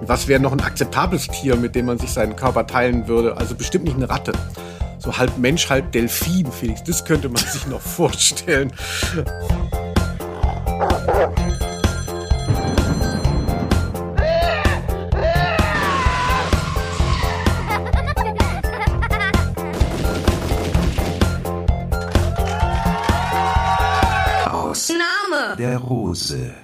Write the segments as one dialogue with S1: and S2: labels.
S1: Was wäre noch ein akzeptables Tier, mit dem man sich seinen Körper teilen würde? Also bestimmt nicht eine Ratte. So halb Mensch, halb Delfin, Felix. Das könnte man sich noch vorstellen.
S2: Name
S3: der Rose.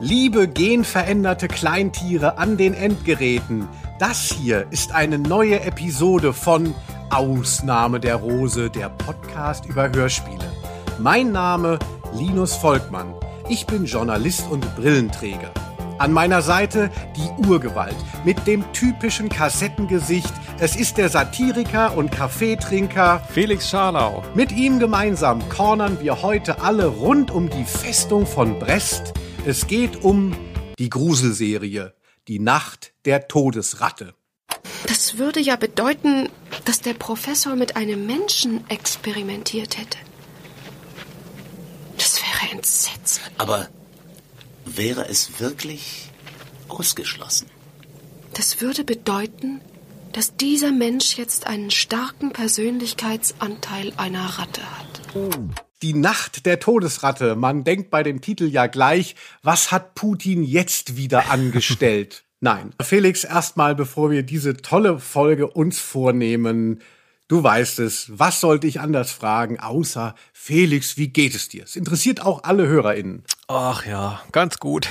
S1: Liebe genveränderte Kleintiere an den Endgeräten, das hier ist eine neue Episode von Ausnahme der Rose, der Podcast über Hörspiele. Mein Name Linus Volkmann. Ich bin Journalist und Brillenträger. An meiner Seite die Urgewalt mit dem typischen Kassettengesicht. Es ist der Satiriker und Kaffeetrinker
S4: Felix Scharlau.
S1: Mit ihm gemeinsam cornern wir heute alle rund um die Festung von Brest. Es geht um die Gruselserie, die Nacht der Todesratte.
S2: Das würde ja bedeuten, dass der Professor mit einem Menschen experimentiert hätte. Das wäre entsetzlich.
S3: Aber wäre es wirklich ausgeschlossen?
S2: Das würde bedeuten, dass dieser Mensch jetzt einen starken Persönlichkeitsanteil einer Ratte hat.
S1: Die Nacht der Todesratte. Man denkt bei dem Titel ja gleich, was hat Putin jetzt wieder angestellt? Nein. Felix, erstmal, bevor wir diese tolle Folge uns vornehmen, du weißt es, was sollte ich anders fragen, außer Felix, wie geht es dir? Es interessiert auch alle HörerInnen.
S4: Ach ja, ganz gut.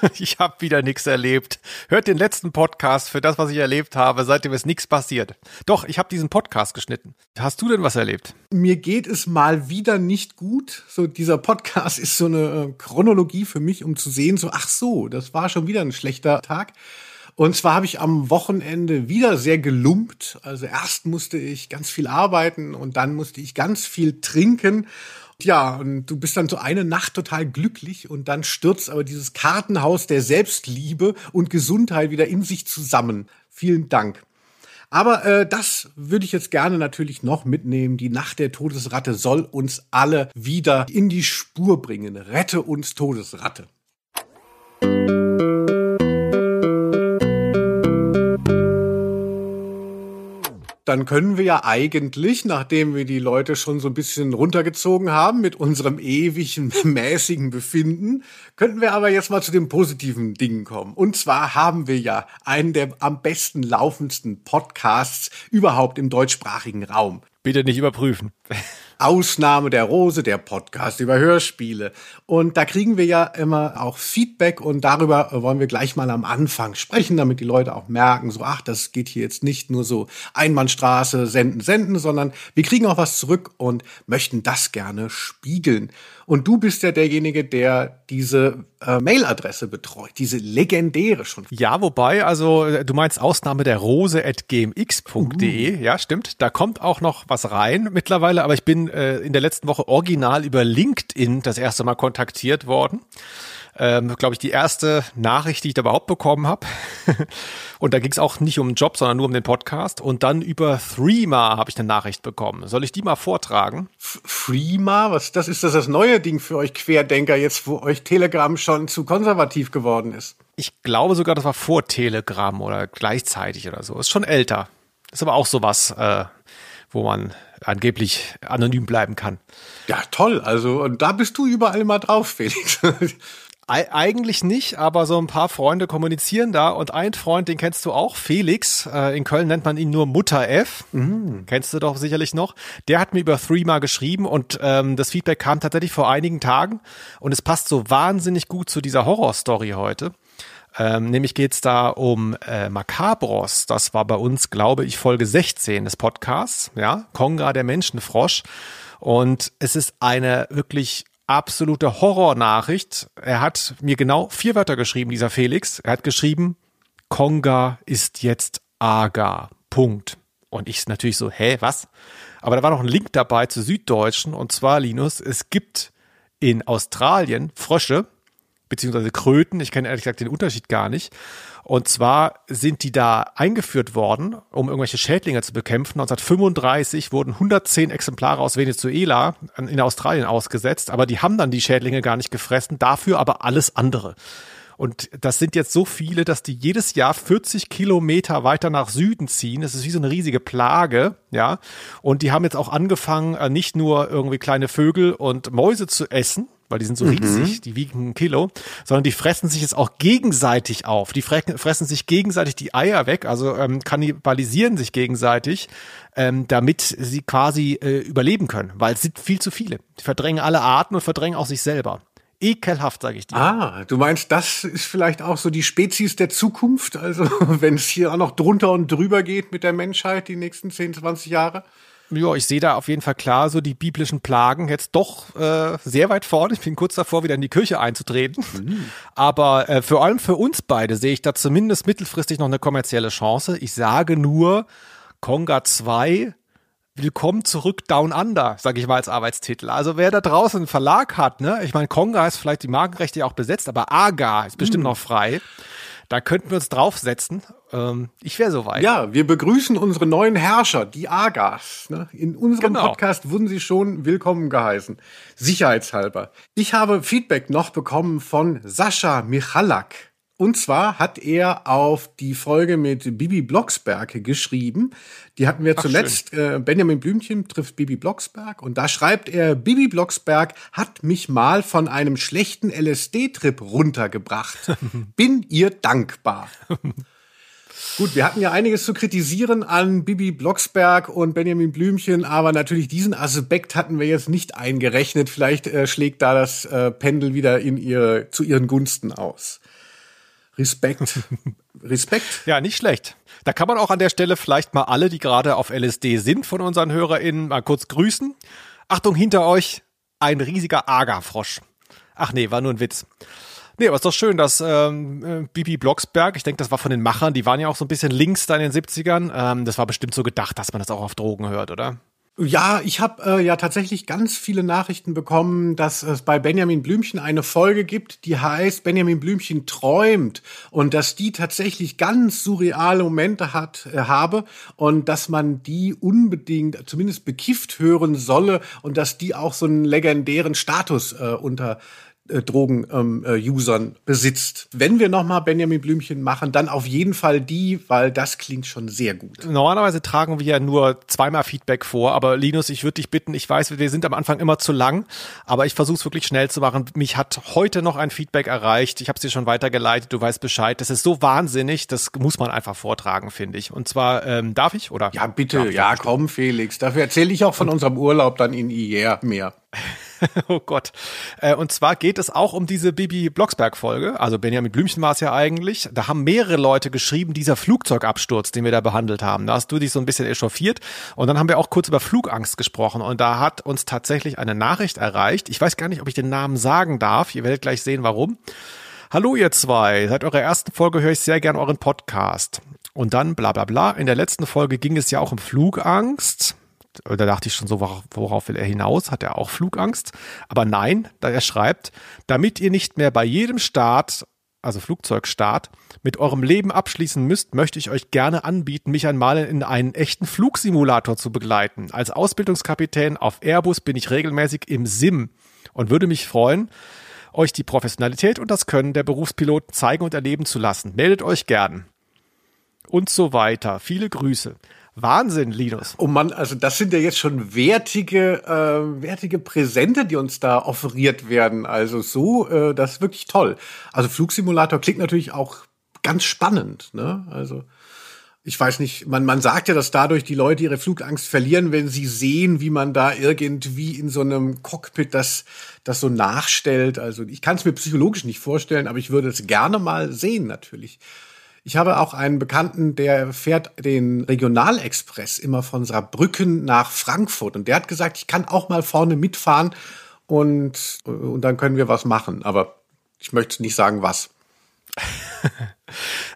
S4: Ich habe wieder nichts erlebt. Hört den letzten Podcast für das, was ich erlebt habe. Seitdem ist nichts passiert. Doch, ich habe diesen Podcast geschnitten. Hast du denn was erlebt?
S1: Mir geht es mal wieder nicht gut. So dieser Podcast ist so eine äh, Chronologie für mich, um zu sehen, so ach so, das war schon wieder ein schlechter Tag. Und zwar habe ich am Wochenende wieder sehr gelumpt. Also erst musste ich ganz viel arbeiten und dann musste ich ganz viel trinken. Ja, und du bist dann so eine Nacht total glücklich und dann stürzt aber dieses Kartenhaus der Selbstliebe und Gesundheit wieder in sich zusammen. Vielen Dank. Aber äh, das würde ich jetzt gerne natürlich noch mitnehmen. Die Nacht der Todesratte soll uns alle wieder in die Spur bringen. Rette uns, Todesratte. Dann können wir ja eigentlich, nachdem wir die Leute schon so ein bisschen runtergezogen haben mit unserem ewigen mäßigen Befinden, könnten wir aber jetzt mal zu den positiven Dingen kommen. Und zwar haben wir ja einen der am besten laufendsten Podcasts überhaupt im deutschsprachigen Raum.
S4: Bitte nicht überprüfen.
S1: Ausnahme der Rose, der Podcast über Hörspiele. Und da kriegen wir ja immer auch Feedback und darüber wollen wir gleich mal am Anfang sprechen, damit die Leute auch merken, so, ach, das geht hier jetzt nicht nur so Einbahnstraße, senden, senden, sondern wir kriegen auch was zurück und möchten das gerne spiegeln. Und du bist ja derjenige, der diese äh, Mailadresse betreut, diese legendäre schon.
S4: Ja, wobei, also äh, du meinst Ausnahme der Rose at gmx.de. Uh. Ja, stimmt. Da kommt auch noch was rein mittlerweile, aber ich bin äh, in der letzten Woche original über LinkedIn das erste Mal kontaktiert worden ähm, glaube ich, die erste Nachricht, die ich da überhaupt bekommen habe. und da ging es auch nicht um einen Job, sondern nur um den Podcast. Und dann über Threema habe ich eine Nachricht bekommen. Soll ich die mal vortragen?
S1: Threema? Was das ist das das neue Ding für euch Querdenker jetzt, wo euch Telegram schon zu konservativ geworden ist?
S4: Ich glaube sogar, das war vor Telegram oder gleichzeitig oder so. Ist schon älter. Ist aber auch sowas, äh, wo man angeblich anonym bleiben kann.
S1: Ja, toll. Also, und da bist du überall mal drauf, Felix.
S4: Eigentlich nicht, aber so ein paar Freunde kommunizieren da und ein Freund, den kennst du auch, Felix. Äh, in Köln nennt man ihn nur Mutter F. Mhm. Kennst du doch sicherlich noch. Der hat mir über Threema geschrieben und ähm, das Feedback kam tatsächlich vor einigen Tagen und es passt so wahnsinnig gut zu dieser Horrorstory heute. Ähm, nämlich geht's da um äh, Macabros. Das war bei uns, glaube ich, Folge 16 des Podcasts. Ja, Konga, der Menschenfrosch. Und es ist eine wirklich absolute Horrornachricht. Er hat mir genau vier Wörter geschrieben, dieser Felix. Er hat geschrieben, Konga ist jetzt Aga. Punkt. Und ich natürlich so, hä, was? Aber da war noch ein Link dabei zu Süddeutschen und zwar, Linus, es gibt in Australien Frösche, beziehungsweise Kröten, ich kenne ehrlich gesagt den Unterschied gar nicht. Und zwar sind die da eingeführt worden, um irgendwelche Schädlinge zu bekämpfen. 1935 wurden 110 Exemplare aus Venezuela in Australien ausgesetzt, aber die haben dann die Schädlinge gar nicht gefressen, dafür aber alles andere. Und das sind jetzt so viele, dass die jedes Jahr 40 Kilometer weiter nach Süden ziehen. Das ist wie so eine riesige Plage, ja. Und die haben jetzt auch angefangen, äh, nicht nur irgendwie kleine Vögel und Mäuse zu essen, weil die sind so riesig, die wiegen ein Kilo, sondern die fressen sich jetzt auch gegenseitig auf. Die fre fressen sich gegenseitig die Eier weg, also ähm, kannibalisieren sich gegenseitig, ähm, damit sie quasi äh, überleben können, weil es sind viel zu viele. Die verdrängen alle Arten und verdrängen auch sich selber. Ekelhaft, sage ich dir.
S1: Ah, du meinst, das ist vielleicht auch so die Spezies der Zukunft? Also, wenn es hier auch noch drunter und drüber geht mit der Menschheit die nächsten 10, 20 Jahre?
S4: Ja, ich sehe da auf jeden Fall klar so die biblischen Plagen jetzt doch äh, sehr weit vorne. Ich bin kurz davor, wieder in die Kirche einzutreten. Mhm. Aber äh, vor allem für uns beide sehe ich da zumindest mittelfristig noch eine kommerzielle Chance. Ich sage nur, Konga 2 Willkommen zurück Down Under, sage ich mal als Arbeitstitel. Also wer da draußen einen Verlag hat, ne, ich meine, Konga ist vielleicht die Markenrechte ja auch besetzt, aber Aga ist bestimmt mm. noch frei. Da könnten wir uns draufsetzen. Ähm, ich wäre soweit.
S1: Ja, wir begrüßen unsere neuen Herrscher, die Agas. Ne? In unserem genau. Podcast wurden sie schon willkommen geheißen. Sicherheitshalber. Ich habe Feedback noch bekommen von Sascha Michalak. Und zwar hat er auf die Folge mit Bibi Blocksberg geschrieben. Die hatten wir Ach, zuletzt. Äh, Benjamin Blümchen trifft Bibi Blocksberg. Und da schreibt er, Bibi Blocksberg hat mich mal von einem schlechten LSD-Trip runtergebracht. Bin ihr dankbar. Gut, wir hatten ja einiges zu kritisieren an Bibi Blocksberg und Benjamin Blümchen, aber natürlich diesen Aspekt hatten wir jetzt nicht eingerechnet. Vielleicht äh, schlägt da das äh, Pendel wieder in ihr, zu ihren Gunsten aus. Respekt. Respekt.
S4: Ja, nicht schlecht. Da kann man auch an der Stelle vielleicht mal alle, die gerade auf LSD sind, von unseren HörerInnen mal kurz grüßen. Achtung, hinter euch ein riesiger Agerfrosch. Ach nee, war nur ein Witz. Nee, aber ist doch schön, dass ähm, äh, Bibi Blocksberg, ich denke, das war von den Machern, die waren ja auch so ein bisschen links da in den 70ern. Ähm, das war bestimmt so gedacht, dass man das auch auf Drogen hört, oder?
S1: Ja, ich habe äh, ja tatsächlich ganz viele Nachrichten bekommen, dass es bei Benjamin Blümchen eine Folge gibt, die heißt Benjamin Blümchen träumt und dass die tatsächlich ganz surreale Momente hat äh, habe und dass man die unbedingt zumindest bekifft hören solle und dass die auch so einen legendären Status äh, unter Drogen-Usern ähm, äh, besitzt. Wenn wir nochmal Benjamin Blümchen machen, dann auf jeden Fall die, weil das klingt schon sehr gut.
S4: Normalerweise tragen wir ja nur zweimal Feedback vor, aber Linus, ich würde dich bitten, ich weiß, wir sind am Anfang immer zu lang, aber ich versuche es wirklich schnell zu machen. Mich hat heute noch ein Feedback erreicht. Ich habe es dir schon weitergeleitet, du weißt Bescheid. Das ist so wahnsinnig, das muss man einfach vortragen, finde ich. Und zwar, ähm, darf ich, oder?
S1: Ja, bitte, ja, komm, Felix. Dafür erzähle ich auch von unserem Urlaub dann in IR mehr.
S4: oh Gott. Äh, und zwar geht es auch um diese Bibi Blocksberg-Folge. Also Benjamin Blümchen war es ja eigentlich. Da haben mehrere Leute geschrieben, dieser Flugzeugabsturz, den wir da behandelt haben. Da hast du dich so ein bisschen echauffiert. Und dann haben wir auch kurz über Flugangst gesprochen. Und da hat uns tatsächlich eine Nachricht erreicht. Ich weiß gar nicht, ob ich den Namen sagen darf. Ihr werdet gleich sehen, warum. Hallo ihr zwei, seit eurer ersten Folge höre ich sehr gern euren Podcast. Und dann bla bla bla. In der letzten Folge ging es ja auch um Flugangst. Da dachte ich schon so, worauf will er hinaus? Hat er auch Flugangst? Aber nein, da er schreibt, damit ihr nicht mehr bei jedem Start, also Flugzeugstart, mit eurem Leben abschließen müsst, möchte ich euch gerne anbieten, mich einmal in einen echten Flugsimulator zu begleiten. Als Ausbildungskapitän auf Airbus bin ich regelmäßig im SIM und würde mich freuen, euch die Professionalität und das Können der Berufspiloten zeigen und erleben zu lassen. Meldet euch gern. Und so weiter. Viele Grüße. Wahnsinn, Linus.
S1: Oh Mann, also das sind ja jetzt schon wertige, äh, wertige Präsente, die uns da offeriert werden. Also so, äh, das ist wirklich toll. Also Flugsimulator klingt natürlich auch ganz spannend. Ne? Also ich weiß nicht, man, man sagt ja, dass dadurch die Leute ihre Flugangst verlieren, wenn sie sehen, wie man da irgendwie in so einem Cockpit das, das so nachstellt. Also ich kann es mir psychologisch nicht vorstellen, aber ich würde es gerne mal sehen natürlich. Ich habe auch einen Bekannten, der fährt den Regionalexpress immer von Saarbrücken nach Frankfurt. Und der hat gesagt, ich kann auch mal vorne mitfahren und, und dann können wir was machen. Aber ich möchte nicht sagen, was.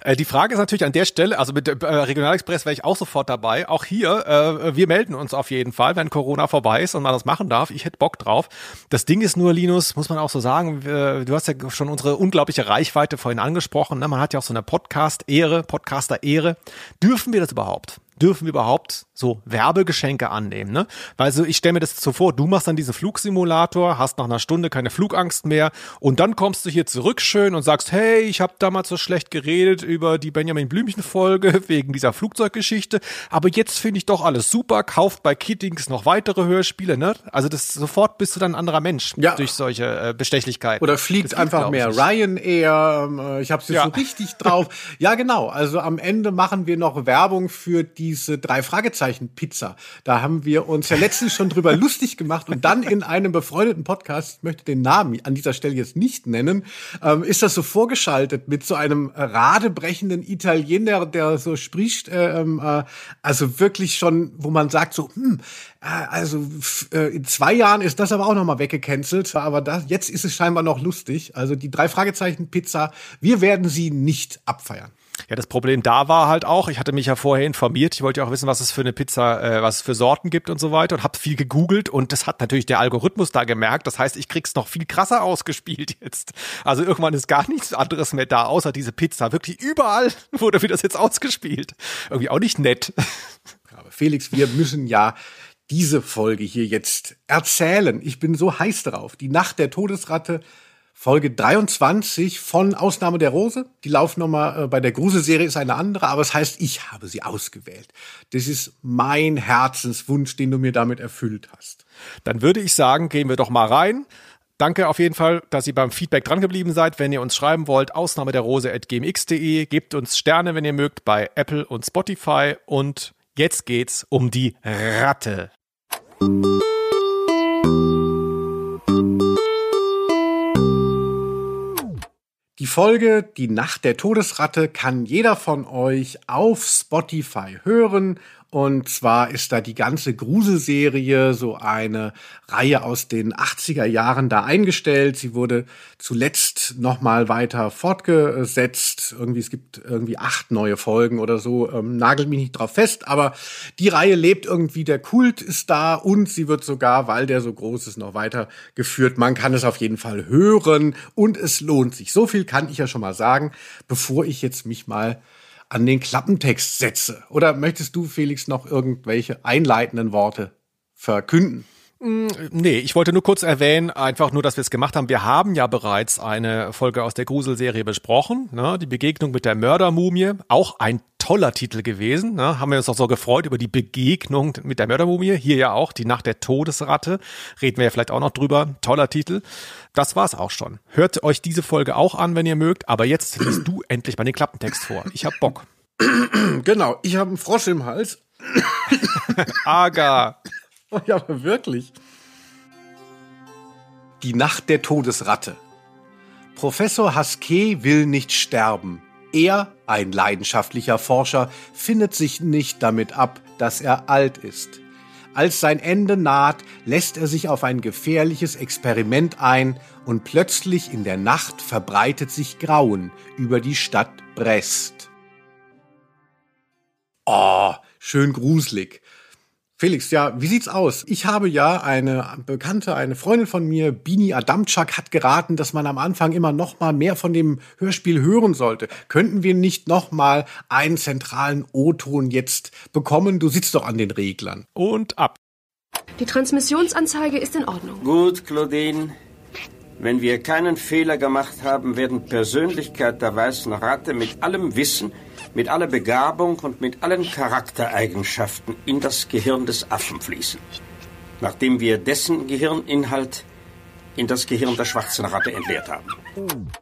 S4: Äh, die Frage ist natürlich an der Stelle, also mit äh, Regionalexpress wäre ich auch sofort dabei. Auch hier, äh, wir melden uns auf jeden Fall, wenn Corona vorbei ist und man das machen darf. Ich hätte Bock drauf. Das Ding ist nur, Linus, muss man auch so sagen, du hast ja schon unsere unglaubliche Reichweite vorhin angesprochen. Ne? Man hat ja auch so eine Podcast-Ehre, Podcaster-Ehre. Dürfen wir das überhaupt? Dürfen wir überhaupt so Werbegeschenke annehmen, ne? Weil so, ich stelle mir das so vor, du machst dann diesen Flugsimulator, hast nach einer Stunde keine Flugangst mehr und dann kommst du hier zurück schön und sagst, hey, ich habe damals so schlecht geredet über die Benjamin Blümchen Folge wegen dieser Flugzeuggeschichte, aber jetzt finde ich doch alles super, kauft bei Kittings noch weitere Hörspiele, ne? Also das sofort bist du dann ein anderer Mensch
S1: Ja.
S4: durch solche äh, Bestechlichkeiten.
S1: Oder fliegt
S4: Das
S1: einfach mehr
S4: ich.
S1: Ryanair. ähm, äh, Ich habe es jetzt
S4: Ja.
S1: so richtig drauf. Ja, genau. Also am Ende machen wir noch Werbung für diese drei Fragezeichen Pizza. Da haben wir uns ja letztens schon drüber lustig gemacht und dann in einem befreundeten Podcast, ich möchte den Namen an dieser Stelle jetzt nicht nennen, ähm, ist das so vorgeschaltet mit so einem radebrechenden Italiener, der so spricht, äh, ähm, äh, also wirklich schon, wo man sagt so, hm, äh, also äh, in zwei Jahren ist das aber auch noch mal weggecancelt, aber das, jetzt ist es scheinbar noch lustig. Also die drei Fragezeichen Pizza, wir werden sie nicht abfeiern.
S4: Ja, das Problem da war halt auch, ich hatte mich ja vorher informiert, ich wollte ja auch wissen, was es für eine Pizza, äh, was es für Sorten gibt und so weiter und habe viel gegoogelt und das hat natürlich der Algorithmus da gemerkt. Das heißt, ich krieg's noch viel krasser ausgespielt jetzt. Also irgendwann ist gar nichts anderes mehr da, außer diese Pizza. Wirklich überall wurde mir das jetzt ausgespielt. Irgendwie auch nicht nett.
S1: Aber Felix, wir müssen ja diese Folge hier jetzt erzählen. Ich bin so heiß drauf. Die Nacht der Todesratte, Folge 23 von Ausnahme der Rose. Die Laufnummer äh, bei der Gruselserie ist eine andere, aber es heißt, ich habe sie ausgewählt. Das ist mein Herzenswunsch, den du mir damit erfüllt hast.
S4: Dann würde ich sagen, gehen wir doch mal rein. Danke auf jeden Fall, dass ihr beim Feedback dran geblieben seid. Wenn ihr uns schreiben wollt, Ausnahme der Rose at gmx.de, gebt uns Sterne, wenn ihr mögt, bei Apple und Spotify. Und jetzt geht's um die Ratte.
S1: Die Folge Die Nacht der Todesratte kann jeder von euch auf Spotify hören. Und zwar ist da die ganze Gruselserie, so eine Reihe aus den 80er Jahren da eingestellt. Sie wurde zuletzt nochmal weiter fortgesetzt. Irgendwie, es gibt irgendwie acht neue Folgen oder so. Ähm, nagelt mich nicht drauf fest, aber die Reihe lebt irgendwie, der Kult ist da und sie wird sogar, weil der so groß ist, noch weitergeführt. Man kann es auf jeden Fall hören und es lohnt sich. So viel kann ich ja schon mal sagen, bevor ich jetzt mich mal an den Klappentext setze. Oder möchtest du, Felix, noch irgendwelche einleitenden Worte verkünden?
S4: Nee, ich wollte nur kurz erwähnen, einfach nur, dass wir es gemacht haben. Wir haben ja bereits eine Folge aus der Gruselserie besprochen, ne? die Begegnung mit der Mördermumie. Auch ein toller Titel gewesen. Ne? Haben wir uns auch so gefreut über die Begegnung mit der Mördermumie. Hier ja auch die Nacht der Todesratte. Reden wir ja vielleicht auch noch drüber. Toller Titel. Das war's auch schon. Hört euch diese Folge auch an, wenn ihr mögt. Aber jetzt liest du endlich mal den Klappentext vor. Ich hab Bock.
S1: Genau, ich habe einen Frosch im Hals.
S4: Aga.
S1: Ja, aber wirklich. Die Nacht der Todesratte. Professor Haskeh will nicht sterben. Er, ein leidenschaftlicher Forscher, findet sich nicht damit ab, dass er alt ist. Als sein Ende naht, lässt er sich auf ein gefährliches Experiment ein und plötzlich in der Nacht verbreitet sich Grauen über die Stadt Brest. Oh, schön gruselig. Felix, ja, wie sieht's aus? Ich habe ja eine Bekannte, eine Freundin von mir, Bini Adamczak, hat geraten, dass man am Anfang immer noch mal mehr von dem Hörspiel hören sollte. Könnten wir nicht noch mal einen zentralen O-Ton jetzt bekommen? Du sitzt doch an den Reglern.
S4: Und ab.
S2: Die Transmissionsanzeige ist in Ordnung.
S5: Gut, Claudine. Wenn wir keinen Fehler gemacht haben, werden Persönlichkeit der weißen Ratte mit allem Wissen, mit aller Begabung und mit allen Charaktereigenschaften in das Gehirn des Affen fließen. Nachdem wir dessen Gehirninhalt in das Gehirn der schwarzen Ratte entleert haben.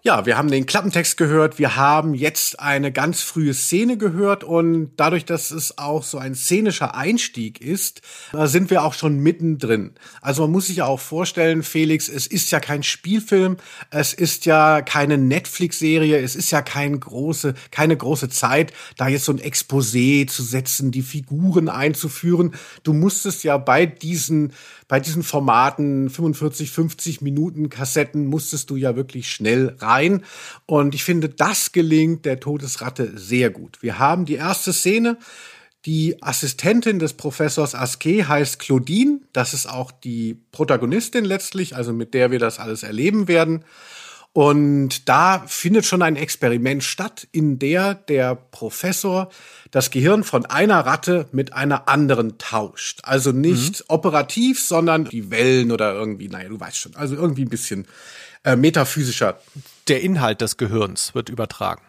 S1: Ja, wir haben den Klappentext gehört. Wir haben jetzt eine ganz frühe Szene gehört und dadurch, dass es auch so ein szenischer Einstieg ist, äh, sind wir auch schon mittendrin. Also man muss sich ja auch vorstellen, Felix, es ist ja kein Spielfilm, es ist ja keine Netflix-Serie, es ist ja kein große, keine große Zeit, da jetzt so ein Exposé zu setzen, die Figuren einzuführen. Du musstest ja bei diesen bei diesen Formaten 45, 50 Minuten Kassetten musstest du ja wirklich schnell rein. Und ich finde, das gelingt der Todesratte sehr gut. Wir haben die erste Szene. Die Assistentin des Professors Aske heißt Claudine. Das ist auch die Protagonistin letztlich, also mit der wir das alles erleben werden. Und da findet schon ein Experiment statt, in der der Professor das Gehirn von einer Ratte mit einer anderen tauscht. Also nicht mhm. operativ, sondern die Wellen oder irgendwie, naja, du weißt schon, also irgendwie ein bisschen äh, metaphysischer.
S4: Der Inhalt des Gehirns wird übertragen.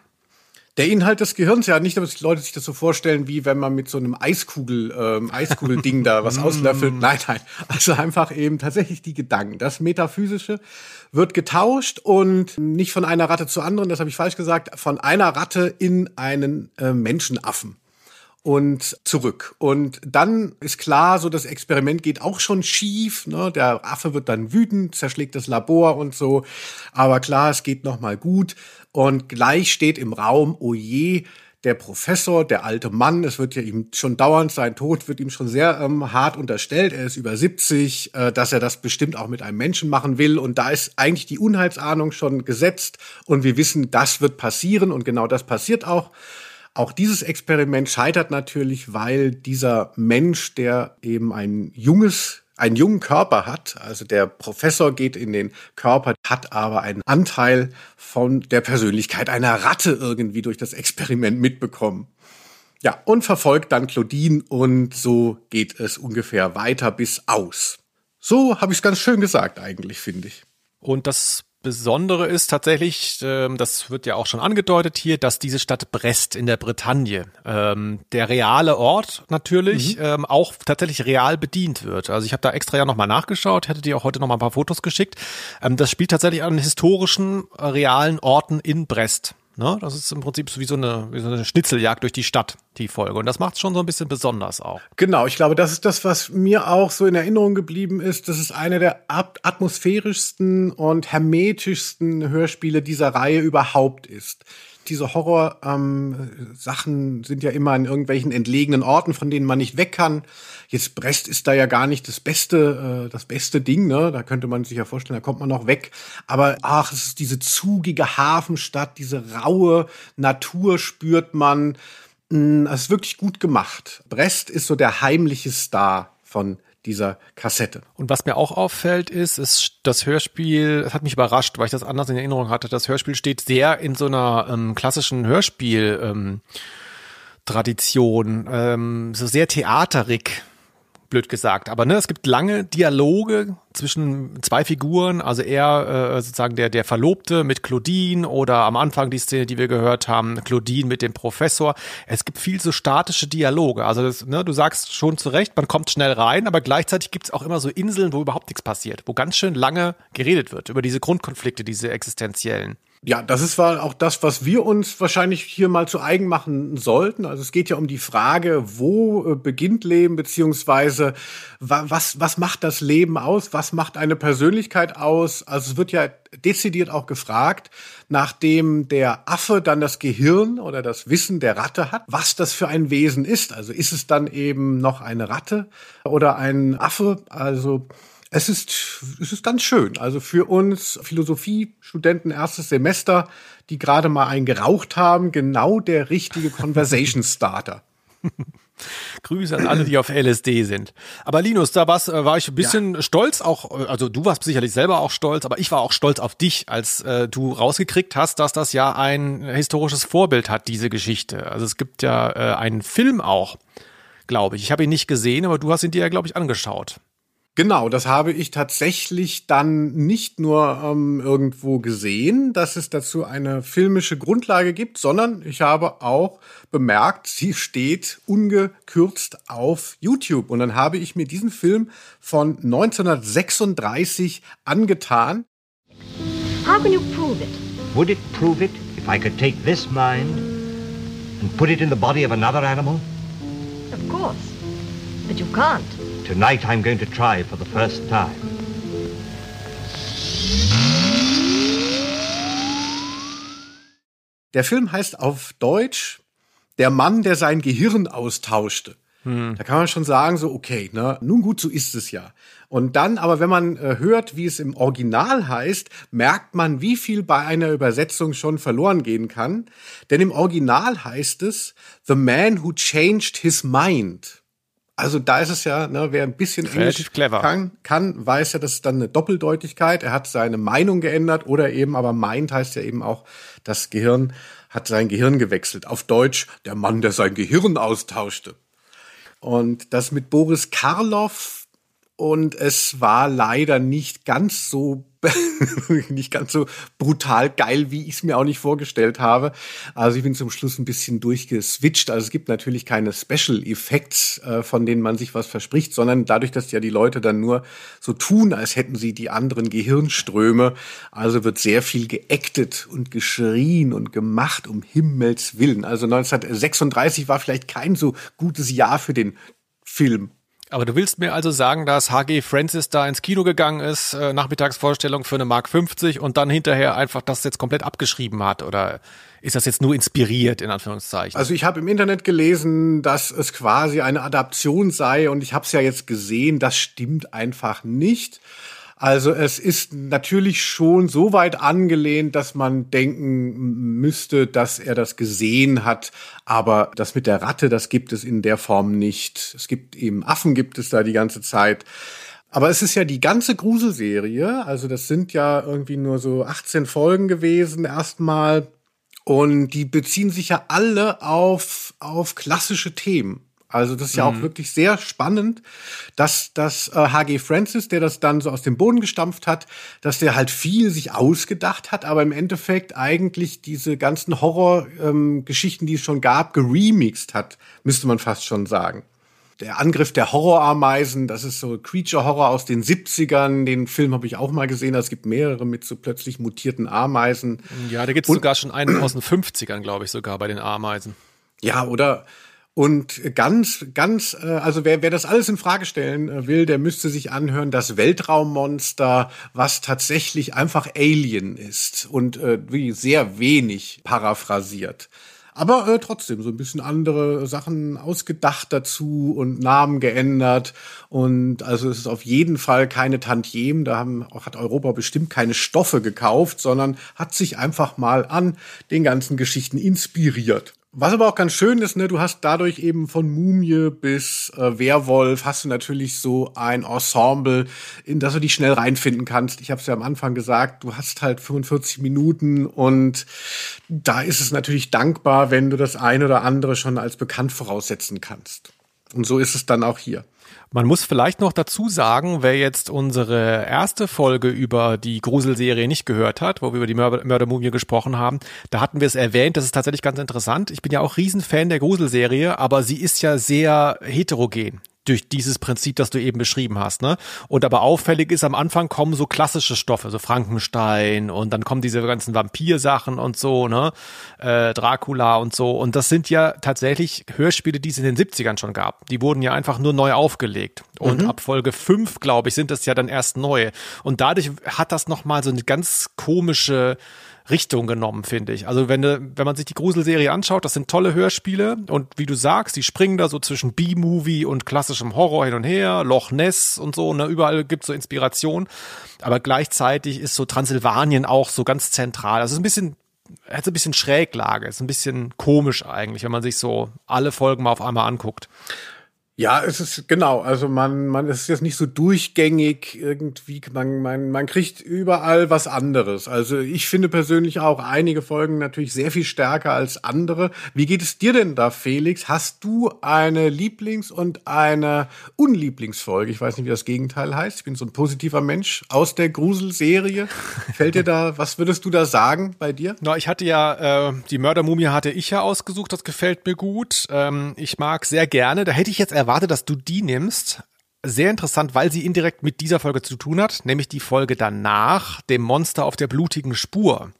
S1: Der Inhalt des Gehirns, ja, nicht, dass die Leute sich das so vorstellen, wie wenn man mit so einem Eiskugel, ähm, Eiskugelding da was auslöffelt. Nein, nein. Also einfach eben tatsächlich die Gedanken. Das Metaphysische wird getauscht und nicht von einer Ratte zur anderen, das habe ich falsch gesagt, von einer Ratte in einen äh, Menschenaffen und zurück. Und dann ist klar, so das Experiment geht auch schon schief. Ne? Der Affe wird dann wütend, zerschlägt das Labor und so. Aber klar, es geht noch mal gut. Und gleich steht im Raum, oh je, der Professor, der alte Mann, es wird ja ihm schon dauernd, sein Tod wird ihm schon sehr ähm, hart unterstellt. Er ist über 70, äh, dass er das bestimmt auch mit einem Menschen machen will. Und da ist eigentlich die Unheilsahnung schon gesetzt. Und wir wissen, das wird passieren. Und genau das passiert auch. Auch dieses Experiment scheitert natürlich, weil dieser Mensch, der eben ein junges einen jungen Körper hat, also der Professor geht in den Körper, hat aber einen Anteil von der Persönlichkeit einer Ratte irgendwie durch das Experiment mitbekommen. Ja, und verfolgt dann Claudine und so geht es ungefähr weiter bis aus. So habe ich es ganz schön gesagt eigentlich, finde ich.
S4: Und das Besondere ist tatsächlich, ähm, das wird ja auch schon angedeutet hier, dass diese Stadt Brest in der Bretagne, ähm, der reale Ort natürlich, mhm. ähm, auch tatsächlich real bedient wird. Also ich habe da extra ja nochmal nachgeschaut, hätte dir auch heute nochmal ein paar Fotos geschickt. Das spielt tatsächlich an historischen, äh, realen Orten in Brest. Ne? Das ist im Prinzip so wie so, eine, wie so eine Schnitzeljagd durch die Stadt, die Folge. Und das macht es schon so ein bisschen besonders auch.
S1: Genau, ich glaube, das ist das, was mir auch so in Erinnerung geblieben ist. Das ist eine der atmosphärischsten und hermetischsten Hörspiele dieser Reihe überhaupt ist diese Horror-Sachen ähm, sind ja immer in irgendwelchen entlegenen Orten, von denen man nicht weg kann. Jetzt Brest ist da ja gar nicht das beste, äh, das beste Ding, ne? Da könnte man sich ja vorstellen, da kommt man noch weg. Aber ach, es ist diese zugige Hafenstadt, diese raue Natur spürt man. Mm, es ist wirklich gut gemacht. Brest ist so der heimliche Star von dieser Kassette.
S4: Und was mir auch auffällt, ist, ist das Hörspiel, es hat mich überrascht, weil ich das anders in Erinnerung hatte. Das Hörspiel steht sehr in so einer ähm, klassischen Hörspiel ähm, ähm, so sehr theaterig blöd gesagt. Aber ne, es gibt lange Dialoge zwischen zwei Figuren, also er äh, sozusagen der, der Verlobte mit Claudine oder am Anfang die Szene, die wir gehört haben, Claudine mit dem Professor. Es gibt viel so statische Dialoge. Also das, ne, du sagst schon zu Recht, man kommt schnell rein, aber gleichzeitig gibt es auch immer so Inseln, wo überhaupt nichts passiert, wo ganz schön lange geredet wird über diese Grundkonflikte, diese existenziellen.
S1: Ja, das ist auch das, was wir uns wahrscheinlich hier mal zu eigen machen sollten. Also es geht ja um die Frage, wo äh, beginnt Leben, beziehungsweise was, was macht das Leben aus? Was macht eine Persönlichkeit aus? Also es wird ja dezidiert auch gefragt, nachdem der Affe dann das Gehirn oder das Wissen der Ratte hat, was das für ein Wesen ist. Also ist es dann eben noch eine Ratte oder ein Affe? Also es ist, es ist ganz schön. Also für uns Philosophiestudenten erstes Semester, die gerade mal einen geraucht haben, genau der richtige Conversation Starter.
S4: Grüße an alle, die auf LSD sind. Aber Linus, da war's, äh, war ich ein bisschen ja. stolz, auch, äh, also du warst sicherlich selber auch stolz, aber ich war auch stolz auf dich, als äh, du rausgekriegt hast, dass das ja ein historisches Vorbild hat, diese Geschichte. Also es gibt ja äh, einen Film auch, glaube ich. Ich habe ihn nicht gesehen, aber du hast ihn dir ja, glaube ich, angeschaut.
S1: Genau, das habe ich tatsächlich dann nicht nur ähm, irgendwo gesehen, dass es dazu eine filmische Grundlage gibt, sondern ich habe auch bemerkt, sie steht ungekürzt auf YouTube. Und dann habe ich mir diesen Film von 1936 angetan. How can you prove it? Would it prove it if I could take this mind and put it in the body of another animal? Of course, but you can't. Tonight I'm going to try for the first time. Der Film heißt auf Deutsch Der Mann, der sein Gehirn austauschte. Hm. Da kann man schon sagen, so, okay, ne, nun gut, so ist es ja. Und dann, aber wenn man äh, hört, wie es im Original heißt, merkt man, wie viel bei einer Übersetzung schon verloren gehen kann. Denn im Original heißt es The Man Who Changed His Mind. Also da ist es ja, ne, wer ein bisschen
S4: Relativ
S1: Englisch
S4: clever.
S1: Kann, kann, weiß ja, das ist dann eine Doppeldeutigkeit. Er hat seine Meinung geändert oder eben, aber meint heißt ja eben auch, das Gehirn hat sein Gehirn gewechselt. Auf Deutsch, der Mann, der sein Gehirn austauschte. Und das mit Boris Karloff und es war leider nicht ganz so nicht ganz so brutal geil, wie ich es mir auch nicht vorgestellt habe. Also ich bin zum Schluss ein bisschen durchgeswitcht. Also es gibt natürlich keine Special Effects, äh, von denen man sich was verspricht, sondern dadurch, dass ja die Leute dann nur so tun, als hätten sie die anderen Gehirnströme. Also wird sehr viel geactet und geschrien und gemacht um Himmels Willen. Also 1936 war vielleicht kein so gutes Jahr für den Film.
S4: Aber du willst mir also sagen, dass HG Francis da ins Kino gegangen ist, äh, Nachmittagsvorstellung für eine Mark 50 und dann hinterher einfach das jetzt komplett abgeschrieben hat? Oder ist das jetzt nur inspiriert, in Anführungszeichen?
S1: Also ich habe im Internet gelesen, dass es quasi eine Adaption sei und ich habe es ja jetzt gesehen, das stimmt einfach nicht. Also es ist natürlich schon so weit angelehnt, dass man denken müsste, dass er das gesehen hat. Aber das mit der Ratte, das gibt es in der Form nicht. Es gibt eben Affen, gibt es da die ganze Zeit. Aber es ist ja die ganze Gruselserie. Also das sind ja irgendwie nur so 18 Folgen gewesen erstmal. Und die beziehen sich ja alle auf, auf klassische Themen. Also das ist ja auch wirklich sehr spannend, dass das äh, H.G. Francis, der das dann so aus dem Boden gestampft hat, dass der halt viel sich ausgedacht hat, aber im Endeffekt eigentlich diese ganzen Horrorgeschichten, ähm, die es schon gab, geremixed hat, müsste man fast schon sagen. Der Angriff der Horrorameisen, das ist so Creature Horror aus den 70ern. Den Film habe ich auch mal gesehen. Es gibt mehrere mit so plötzlich mutierten Ameisen.
S4: ja, da gibt es sogar schon einen aus den 50ern, glaube ich, sogar bei den Ameisen.
S1: Ja, oder und ganz, ganz, äh, also wer, wer das alles in Frage stellen äh, will, der müsste sich anhören, das Weltraummonster, was tatsächlich einfach Alien ist und äh, wie sehr wenig paraphrasiert. Aber äh, trotzdem so ein bisschen andere Sachen ausgedacht dazu und Namen geändert. Und also es ist auf jeden Fall keine Tantiem. Da haben, hat Europa bestimmt keine Stoffe gekauft, sondern hat sich einfach mal an den ganzen Geschichten inspiriert. Was aber auch ganz schön ist, ne, du hast dadurch eben von Mumie bis äh, Werwolf hast du natürlich so ein Ensemble, in das du dich schnell reinfinden kannst. Ich habe es ja am Anfang gesagt, du hast halt 45 Minuten und da ist es natürlich dankbar, wenn du das eine oder andere schon als bekannt voraussetzen kannst. Und so ist es dann auch hier.
S4: Man muss vielleicht noch dazu sagen, wer jetzt unsere erste Folge über die Gruselserie nicht gehört hat, wo wir über die Mörder Mördermumie gesprochen haben, da hatten wir es erwähnt, das ist tatsächlich ganz interessant. Ich bin ja auch Riesenfan der Gruselserie, aber sie ist ja sehr heterogen durch dieses Prinzip, das du eben beschrieben hast, ne? Und aber auffällig ist, am Anfang kommen so klassische Stoffe, so Frankenstein und dann kommen diese ganzen Vampirsachen und so, ne? Äh, Dracula und so. Und das sind ja tatsächlich Hörspiele, die es in den 70ern schon gab. Die wurden ja einfach nur neu aufgelegt. Und mhm. ab Folge 5, glaube ich, sind das ja dann erst neue. Und dadurch hat das nochmal so eine ganz komische Richtung genommen, finde ich. Also wenn, wenn man sich die Gruselserie anschaut, das sind tolle Hörspiele und wie du sagst, die springen da so zwischen B-Movie und klassischem Horror hin und her, Loch Ness und so, ne, überall gibt's so Inspiration. Aber gleichzeitig ist so Transsilvanien auch so ganz zentral. Also ein bisschen hat so ein bisschen Schräglage, ist ein bisschen komisch eigentlich, wenn man sich so alle Folgen mal auf einmal anguckt.
S1: Ja, es ist genau. Also man, man ist jetzt nicht so durchgängig irgendwie. Man, man, man kriegt überall was anderes. Also ich finde persönlich auch einige Folgen natürlich sehr viel stärker als andere. Wie geht es dir denn da, Felix? Hast du eine Lieblings- und eine Unlieblingsfolge? Ich weiß nicht, wie das Gegenteil heißt. Ich bin so ein positiver Mensch aus der Gruselserie. Fällt dir da, was würdest du da sagen bei dir?
S4: Na, ich hatte ja, äh, die Mördermumie hatte ich ja ausgesucht. Das gefällt mir gut. Ähm, ich mag sehr gerne. Da hätte ich jetzt erwarte, dass du die nimmst. Sehr interessant, weil sie indirekt mit dieser Folge zu tun hat, nämlich die Folge danach, dem Monster auf der blutigen Spur.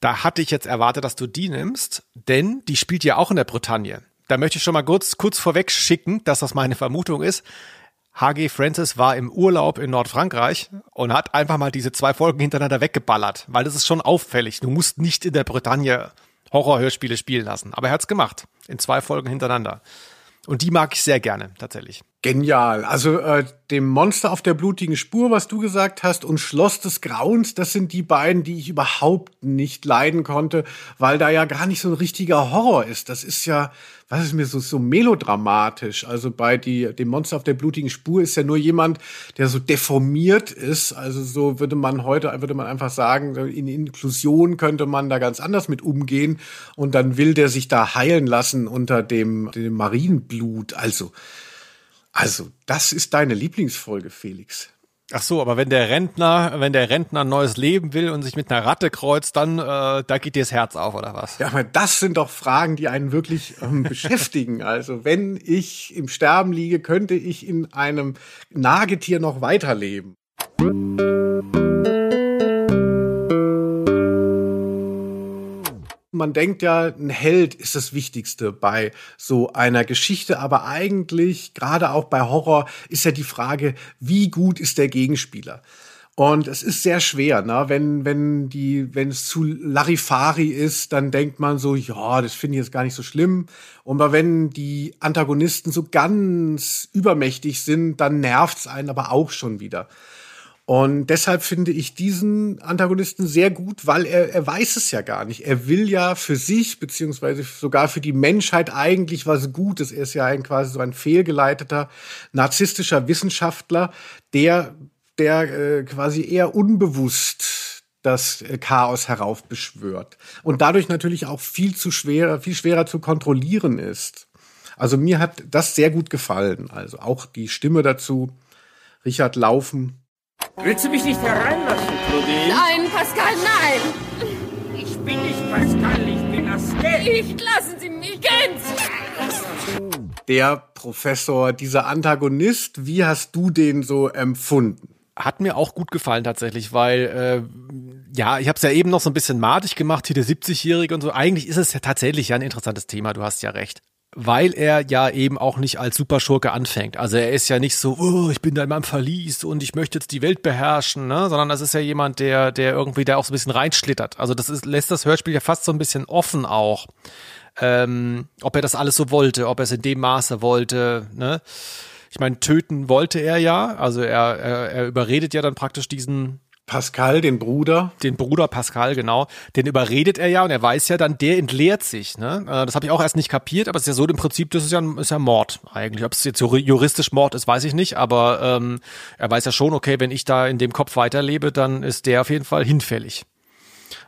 S4: Da hatte ich jetzt erwartet, dass du die nimmst, denn die spielt ja auch in der Bretagne. Da möchte ich schon mal kurz, kurz vorweg schicken, dass das meine Vermutung ist. H.G. Francis war im Urlaub in Nordfrankreich und hat einfach mal diese zwei Folgen hintereinander weggeballert, weil das ist schon auffällig. Du musst nicht in der Bretagne Horrorhörspiele spielen lassen. Aber er hat's gemacht. In zwei Folgen hintereinander. Und die mag ich sehr gerne, tatsächlich.
S1: Genial. Also äh, dem Monster auf der blutigen Spur, was du gesagt hast, und Schloss des Grauens, das sind die beiden, die ich überhaupt nicht leiden konnte, weil da ja gar nicht so ein richtiger Horror ist. Das ist ja, was ist mir so, so melodramatisch. Also bei die, dem Monster auf der blutigen Spur ist ja nur jemand, der so deformiert ist. Also so würde man heute, würde man einfach sagen, in Inklusion könnte man da ganz anders mit umgehen. Und dann will der sich da heilen lassen unter dem, dem Marienblut. Also, also, das ist deine Lieblingsfolge, Felix.
S4: Ach so, aber wenn der Rentner, wenn der Rentner ein neues Leben will und sich mit einer Ratte kreuzt, dann äh, da geht dir das Herz auf oder was?
S1: Ja, aber das sind doch Fragen, die einen wirklich ähm, beschäftigen. Also, wenn ich im Sterben liege, könnte ich in einem Nagetier noch weiterleben. Man denkt ja, ein Held ist das Wichtigste bei so einer Geschichte, aber eigentlich, gerade auch bei Horror, ist ja die Frage, wie gut ist der Gegenspieler? Und es ist sehr schwer, ne? wenn, wenn, die, wenn es zu Larifari ist, dann denkt man so, ja, das finde ich jetzt gar nicht so schlimm. Und wenn die Antagonisten so ganz übermächtig sind, dann nervt's einen aber auch schon wieder. Und deshalb finde ich diesen Antagonisten sehr gut, weil er, er weiß es ja gar nicht. Er will ja für sich, beziehungsweise sogar für die Menschheit eigentlich was Gutes. Er ist ja ein quasi so ein fehlgeleiteter, narzisstischer Wissenschaftler, der, der äh, quasi eher unbewusst das Chaos heraufbeschwört. Und dadurch natürlich auch viel zu schwerer, viel schwerer zu kontrollieren ist. Also mir hat das sehr gut gefallen. Also auch die Stimme dazu. Richard Laufen,
S5: Willst du mich nicht hereinlassen, Claudine?
S2: Nein, Pascal, nein!
S5: Ich bin nicht Pascal, ich bin Askel.
S2: Nicht, lassen Sie mich gehen!
S1: Der Professor, dieser Antagonist, wie hast du den so empfunden?
S4: Hat mir auch gut gefallen tatsächlich, weil äh, ja, ich habe es ja eben noch so ein bisschen madig gemacht, hier der 70-Jährige und so. Eigentlich ist es ja tatsächlich ja ein interessantes Thema, du hast ja recht weil er ja eben auch nicht als Superschurke anfängt. Also er ist ja nicht so, oh, ich bin da in meinem Verlies und ich möchte jetzt die Welt beherrschen, ne? sondern das ist ja jemand, der, der irgendwie da auch so ein bisschen reinschlittert. Also das ist, lässt das Hörspiel ja fast so ein bisschen offen auch, ähm, ob er das alles so wollte, ob er es in dem Maße wollte. Ne? Ich meine, töten wollte er ja, also er, er, er überredet ja dann praktisch diesen
S1: Pascal, den Bruder.
S4: Den Bruder Pascal, genau. Den überredet er ja und er weiß ja dann, der entleert sich. Ne? Äh, das habe ich auch erst nicht kapiert, aber es ist ja so im Prinzip, das ist ja, ist ja Mord eigentlich. Ob es jetzt juristisch Mord ist, weiß ich nicht, aber ähm, er weiß ja schon, okay, wenn ich da in dem Kopf weiterlebe, dann ist der auf jeden Fall hinfällig.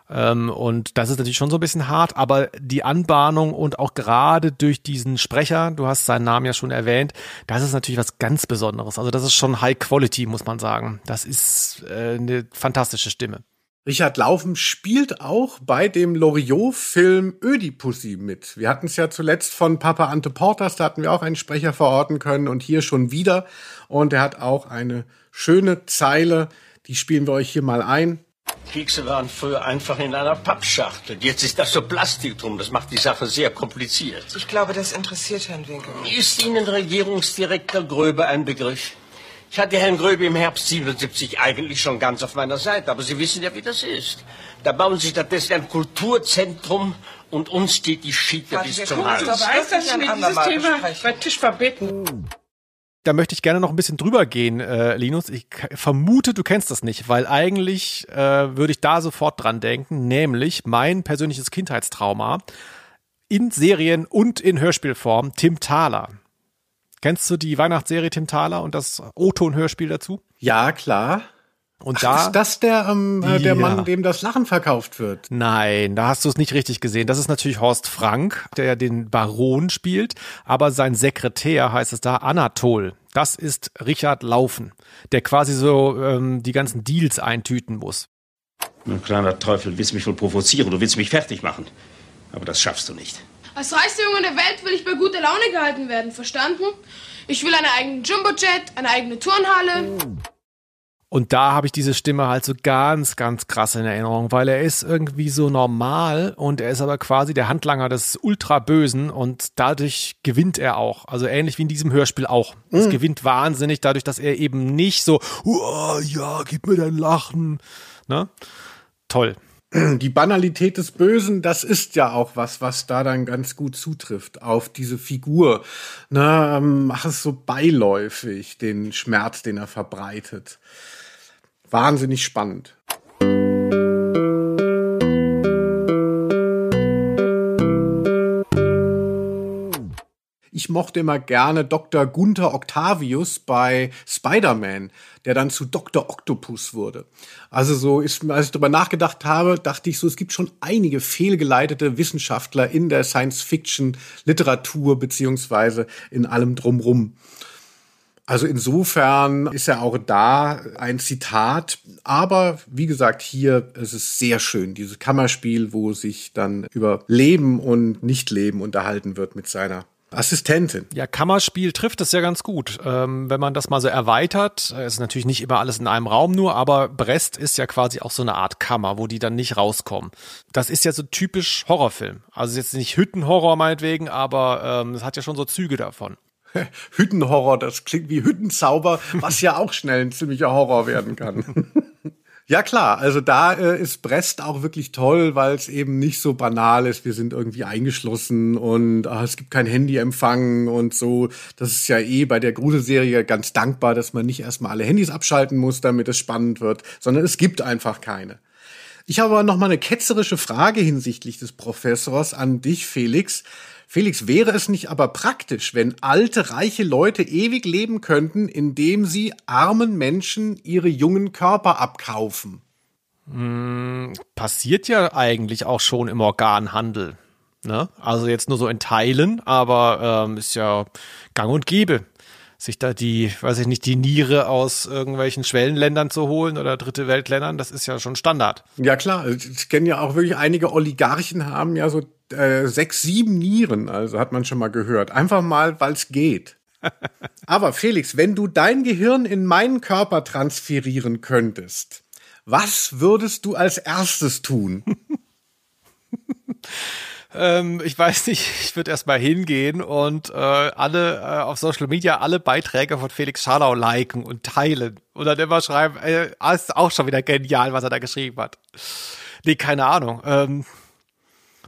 S4: Ähm, und das ist natürlich schon so ein bisschen hart, aber die Anbahnung und auch gerade durch diesen Sprecher, du hast seinen Namen ja schon erwähnt, das ist natürlich was ganz Besonderes. Also das ist schon High Quality, muss man sagen. Das ist äh, eine fantastische Stimme.
S1: Richard Laufen spielt auch bei dem Loriot-Film Ödipussy mit. Wir hatten es ja zuletzt von Papa Ante Portas, da hatten wir auch einen Sprecher verorten können und hier schon wieder. Und er hat auch eine schöne Zeile, die spielen wir euch hier mal ein.
S5: Kekse waren früher einfach in einer Pappschachtel. Jetzt ist das so Plastik drum. Das macht die Sache sehr kompliziert.
S6: Ich glaube, das interessiert Herrn Winkel.
S5: Ist Ihnen Regierungsdirektor Gröbe ein Begriff? Ich hatte Herrn Gröbe im Herbst 77 eigentlich schon ganz auf meiner Seite, aber Sie wissen ja, wie das ist. Da bauen Sie stattdessen ein Kulturzentrum und uns geht die Schiete bis zum Hals.
S6: Ich weiß, dass mir dieses Thema bei Tisch verbeten
S4: da möchte ich gerne noch ein bisschen drüber gehen, äh, Linus. Ich vermute, du kennst das nicht, weil eigentlich äh, würde ich da sofort dran denken, nämlich mein persönliches Kindheitstrauma in Serien und in Hörspielform, Tim Thaler. Kennst du die Weihnachtsserie Tim Thaler und das O-Ton-Hörspiel dazu?
S1: Ja, klar.
S4: Und Ach, da
S1: ist das der, ähm, äh, der ja. Mann, dem das Lachen verkauft wird?
S4: Nein, da hast du es nicht richtig gesehen. Das ist natürlich Horst Frank, der ja den Baron spielt, aber sein Sekretär heißt es da Anatol. Das ist Richard Laufen, der quasi so ähm, die ganzen Deals eintüten muss.
S5: Du kleiner Teufel, willst mich wohl provozieren, du willst mich fertig machen. Aber das schaffst du nicht.
S7: Als reichster Junge der Welt will ich bei guter Laune gehalten werden, verstanden? Ich will einen eigenen Jumbojet, eine eigene Turnhalle.
S4: Und da habe ich diese Stimme halt so ganz, ganz krass in Erinnerung, weil er ist irgendwie so normal und er ist aber quasi der Handlanger des Ultrabösen und dadurch gewinnt er auch. Also ähnlich wie in diesem Hörspiel auch. Es mhm. gewinnt wahnsinnig dadurch, dass er eben nicht so, oh, ja, gib mir dein Lachen. Ne? Toll.
S1: die Banalität des Bösen, das ist ja auch was, was da dann ganz gut zutrifft auf diese Figur. Ne, ähm, mach es so beiläufig, den Schmerz, den er verbreitet. Wahnsinnig spannend. ich mochte immer gerne Dr. Gunther Octavius bei Spider-Man, der dann zu Dr. Octopus wurde. Also so ist, als ich darüber nachgedacht habe, dachte ich so, es gibt schon einige fehlgeleitete Wissenschaftler in der Science-Fiction-Literatur beziehungsweise in allem drumrum. Also insofern ist er auch da ein Zitat. Aber wie gesagt, hier ist es sehr schön, dieses Kammerspiel, wo sich dann über Leben und Nichtleben unterhalten wird mit seiner Assistentin.
S4: Ja, Kammerspiel trifft es ja ganz gut. Ähm, wenn man das mal so erweitert, äh, ist natürlich nicht immer alles in einem Raum nur, aber Brest ist ja quasi auch so eine Art Kammer, wo die dann nicht rauskommen. Das ist ja so typisch Horrorfilm. Also jetzt nicht Hüttenhorror meinetwegen, aber ähm, es hat ja schon so Züge davon.
S1: Hüttenhorror, das klingt wie Hüttenzauber, was ja auch schnell ein ziemlicher Horror werden kann. Ja klar, also da äh, ist Brest auch wirklich toll, weil es eben nicht so banal ist. Wir sind irgendwie eingeschlossen und ach, es gibt kein Handyempfang und so. Das ist ja eh bei der Gruselserie ganz dankbar, dass man nicht erstmal alle Handys abschalten muss, damit es spannend wird, sondern es gibt einfach keine. Ich habe aber noch mal eine ketzerische Frage hinsichtlich des Professors an dich, Felix. Felix, wäre es nicht aber praktisch, wenn alte, reiche Leute ewig leben könnten, indem sie armen Menschen ihre jungen Körper abkaufen?
S4: Hm, passiert ja eigentlich auch schon im Organhandel. Ne? Also jetzt nur so in Teilen, aber ähm, ist ja gang und gäbe sich da die, weiß ich nicht, die Niere aus irgendwelchen Schwellenländern zu holen oder dritte Weltländern, das ist ja schon Standard.
S1: Ja klar, ich kenne ja auch wirklich einige Oligarchen haben ja so äh, sechs, sieben Nieren, also hat man schon mal gehört. Einfach mal, weil es geht. Aber Felix, wenn du dein Gehirn in meinen Körper transferieren könntest, was würdest du als erstes tun?
S4: ähm, ich weiß nicht, ich würde erstmal hingehen und äh, alle äh, auf Social Media alle Beiträge von Felix Scharlau liken und teilen. Und dann immer schreiben, äh, ist auch schon wieder genial, was er da geschrieben hat. Nee, keine Ahnung. Ähm,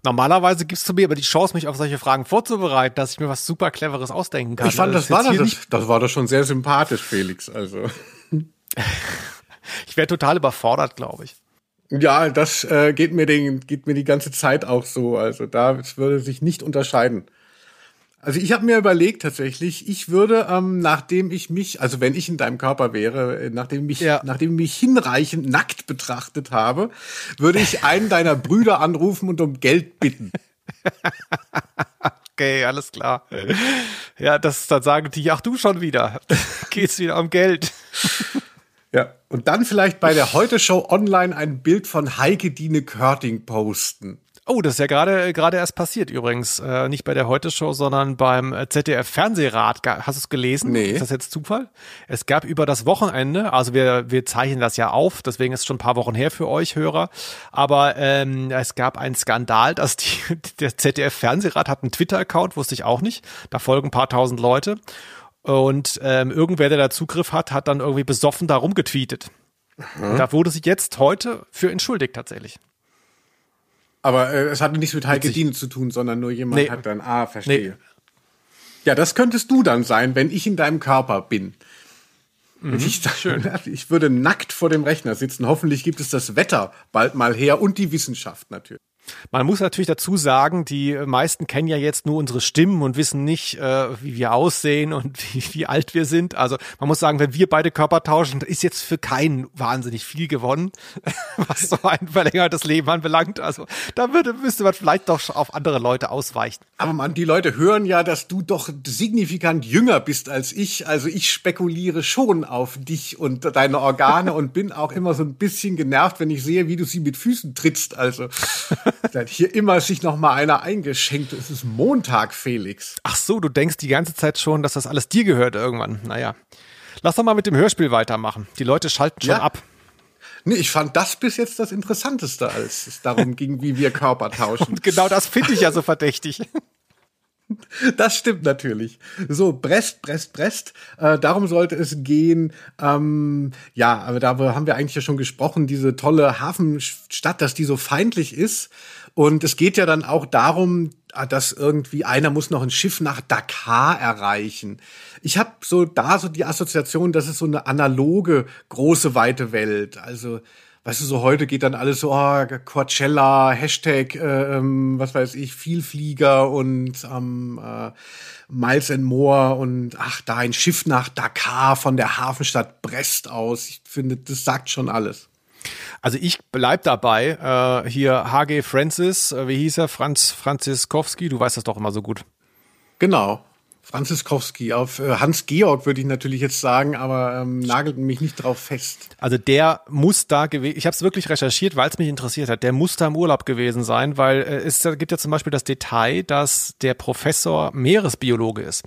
S4: Normalerweise gibst du mir aber die Chance, mich auf solche Fragen vorzubereiten, dass ich mir was super Cleveres ausdenken kann.
S1: Ich fand, das, das war das, das war doch schon sehr sympathisch, Felix. Also.
S4: ich wäre total überfordert, glaube ich.
S1: Ja, das äh, geht mir den, geht mir die ganze Zeit auch so. Also da würde sich nicht unterscheiden. Also ich habe mir überlegt tatsächlich, ich würde, ähm, nachdem ich mich, also wenn ich in deinem Körper wäre, äh, nachdem ich, ja. nachdem ich mich hinreichend nackt betrachtet habe, würde ich einen deiner Brüder anrufen und um Geld bitten.
S4: okay, alles klar. Ja, das dann sagen die, ach du schon wieder. Geht's wieder um Geld.
S1: Ja, und dann vielleicht bei der Heute Show online ein Bild von Heike Dine Körting posten.
S4: Oh, das ist ja gerade gerade erst passiert übrigens. Äh, nicht bei der Heute-Show, sondern beim ZDF-Fernsehrat. Hast du es gelesen?
S1: Nee.
S4: Ist das jetzt Zufall? Es gab über das Wochenende, also wir, wir zeichnen das ja auf, deswegen ist es schon ein paar Wochen her für euch Hörer, aber ähm, es gab einen Skandal, dass die, der ZDF-Fernsehrat hat einen Twitter-Account, wusste ich auch nicht. Da folgen ein paar tausend Leute. Und ähm, irgendwer, der da Zugriff hat, hat dann irgendwie besoffen da rumgetweetet. Mhm. Da wurde sich jetzt heute für entschuldigt tatsächlich.
S1: Aber äh, es hatte nichts mit Heike Diene zu tun, sondern nur jemand nee. hat dann, ah, verstehe. Nee. Ja, das könntest du dann sein, wenn ich in deinem Körper bin. Mhm, ich, schön. ich würde nackt vor dem Rechner sitzen. Hoffentlich gibt es das Wetter bald mal her und die Wissenschaft natürlich.
S4: Man muss natürlich dazu sagen, die meisten kennen ja jetzt nur unsere Stimmen und wissen nicht, äh, wie wir aussehen und wie, wie alt wir sind. Also man muss sagen, wenn wir beide Körper tauschen, ist jetzt für keinen wahnsinnig viel gewonnen, was so ein verlängertes Leben anbelangt. Also da würde, müsste man vielleicht doch auf andere Leute ausweichen.
S1: Aber man, die Leute hören ja, dass du doch signifikant jünger bist als ich. Also ich spekuliere schon auf dich und deine Organe und bin auch immer so ein bisschen genervt, wenn ich sehe, wie du sie mit Füßen trittst. Also hat hier immer sich noch mal einer eingeschenkt. Es ist Montag, Felix.
S4: Ach so, du denkst die ganze Zeit schon, dass das alles dir gehört irgendwann. Naja. Lass doch mal mit dem Hörspiel weitermachen. Die Leute schalten schon ja. ab.
S1: Nee, ich fand das bis jetzt das Interessanteste, als es darum ging, wie wir Körper tauschen. Und
S4: genau das finde ich ja so verdächtig.
S1: Das stimmt natürlich. So, Brest, Brest, Brest. Äh, darum sollte es gehen. Ähm, ja, aber da haben wir eigentlich ja schon gesprochen, diese tolle Hafenstadt, dass die so feindlich ist. Und es geht ja dann auch darum, Ah, dass irgendwie einer muss noch ein Schiff nach Dakar erreichen. Ich habe so da so die Assoziation, das ist so eine analoge große weite Welt. Also weißt du, so heute geht dann alles so, oh, Coachella, Hashtag, äh, ähm, was weiß ich, Vielflieger und ähm, äh, Miles and More und ach, da ein Schiff nach Dakar von der Hafenstadt Brest aus. Ich finde, das sagt schon alles.
S4: Also ich bleib dabei. Äh, hier HG Francis, äh, wie hieß er? Franz Franziskowski, du weißt das doch immer so gut.
S1: Genau. Franziskowski. Auf äh, Hans-Georg würde ich natürlich jetzt sagen, aber ähm, nagelt mich nicht drauf fest.
S4: Also der muss da gewesen, ich habe es wirklich recherchiert, weil es mich interessiert hat, der muss da im Urlaub gewesen sein, weil äh, es gibt ja zum Beispiel das Detail, dass der Professor Meeresbiologe ist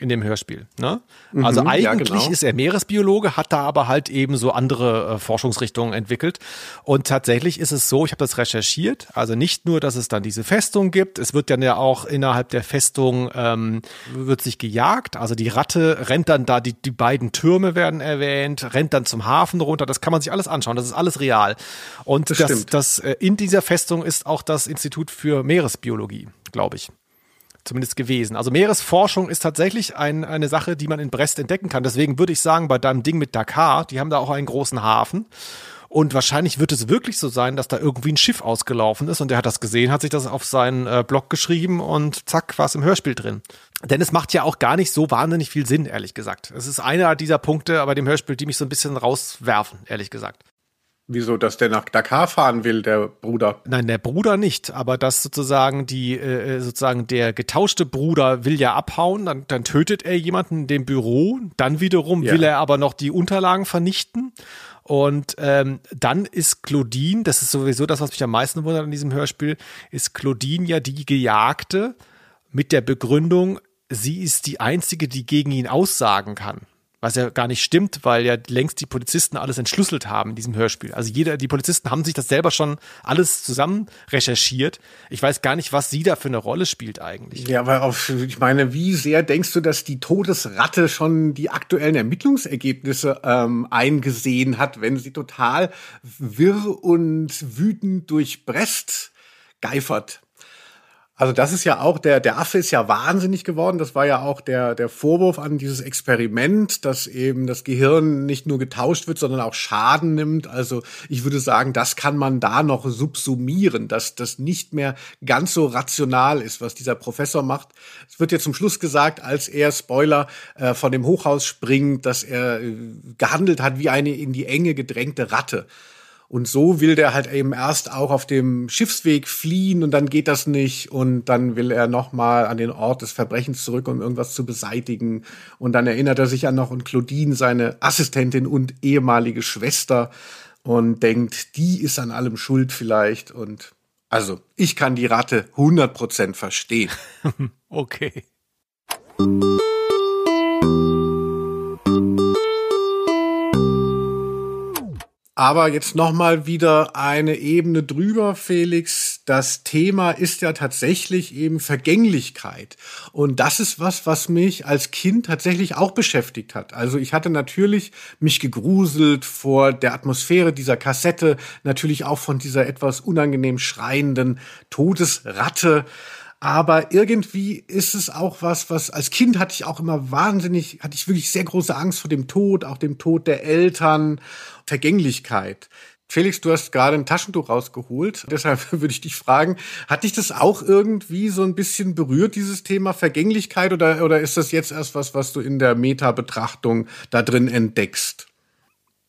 S4: in dem Hörspiel. Ne? Mhm, also eigentlich ja, genau. ist er Meeresbiologe, hat da aber halt eben so andere äh, Forschungsrichtungen entwickelt. Und tatsächlich ist es so, ich habe das recherchiert, also nicht nur, dass es dann diese Festung gibt, es wird dann ja auch innerhalb der Festung ähm, wird sich gejagt. Also die Ratte rennt dann da, die, die beiden Türme werden erwähnt, rennt dann zum Hafen runter. Das kann man sich alles anschauen, das ist alles real. Und das, das, das äh, in dieser Festung ist auch das Institut für Meeresbiologie, glaube ich zumindest gewesen. Also Meeresforschung ist tatsächlich ein, eine Sache, die man in Brest entdecken kann. Deswegen würde ich sagen, bei deinem Ding mit Dakar, die haben da auch einen großen Hafen. Und wahrscheinlich wird es wirklich so sein, dass da irgendwie ein Schiff ausgelaufen ist und der hat das gesehen, hat sich das auf seinen äh, Blog geschrieben und zack, war es im Hörspiel drin. Denn es macht ja auch gar nicht so wahnsinnig viel Sinn, ehrlich gesagt. Es ist einer dieser Punkte bei dem Hörspiel, die mich so ein bisschen rauswerfen, ehrlich gesagt.
S1: Wieso, dass der nach Dakar fahren will, der Bruder?
S4: Nein, der Bruder nicht, aber dass sozusagen die, äh, sozusagen der getauschte Bruder will ja abhauen, dann, dann tötet er jemanden in dem Büro, dann wiederum ja. will er aber noch die Unterlagen vernichten. Und ähm, dann ist Claudine, das ist sowieso das, was mich am meisten wundert an diesem Hörspiel, ist Claudine ja die Gejagte mit der Begründung, sie ist die einzige, die gegen ihn aussagen kann. Was ja gar nicht stimmt, weil ja längst die Polizisten alles entschlüsselt haben in diesem Hörspiel. Also jeder, die Polizisten haben sich das selber schon alles zusammen recherchiert. Ich weiß gar nicht, was sie da für eine Rolle spielt eigentlich.
S1: Ja, aber auf, ich meine, wie sehr denkst du, dass die Todesratte schon die aktuellen Ermittlungsergebnisse ähm, eingesehen hat, wenn sie total wirr und wütend durch Brest geifert? Also das ist ja auch, der, der Affe ist ja wahnsinnig geworden. Das war ja auch der, der Vorwurf an dieses Experiment, dass eben das Gehirn nicht nur getauscht wird, sondern auch Schaden nimmt. Also ich würde sagen, das kann man da noch subsumieren, dass das nicht mehr ganz so rational ist, was dieser Professor macht. Es wird ja zum Schluss gesagt, als er, Spoiler, äh, von dem Hochhaus springt, dass er äh, gehandelt hat wie eine in die Enge gedrängte Ratte. Und so will der halt eben erst auch auf dem Schiffsweg fliehen und dann geht das nicht und dann will er nochmal an den Ort des Verbrechens zurück, um irgendwas zu beseitigen. Und dann erinnert er sich an noch und Claudine, seine Assistentin und ehemalige Schwester und denkt, die ist an allem schuld vielleicht und also, ich kann die Ratte 100% verstehen.
S4: okay.
S1: Aber jetzt noch mal wieder eine Ebene drüber, Felix. Das Thema ist ja tatsächlich eben Vergänglichkeit. Und das ist was, was mich als Kind tatsächlich auch beschäftigt hat. Also ich hatte natürlich mich gegruselt vor der Atmosphäre dieser Kassette, natürlich auch von dieser etwas unangenehm schreienden Todesratte. Aber irgendwie ist es auch was, was als Kind hatte ich auch immer wahnsinnig, hatte ich wirklich sehr große Angst vor dem Tod, auch dem Tod der Eltern. Vergänglichkeit. Felix, du hast gerade ein Taschentuch rausgeholt. Deshalb würde ich dich fragen, hat dich das auch irgendwie so ein bisschen berührt, dieses Thema Vergänglichkeit, oder, oder ist das jetzt erst was, was du in der Meta-Betrachtung da drin entdeckst?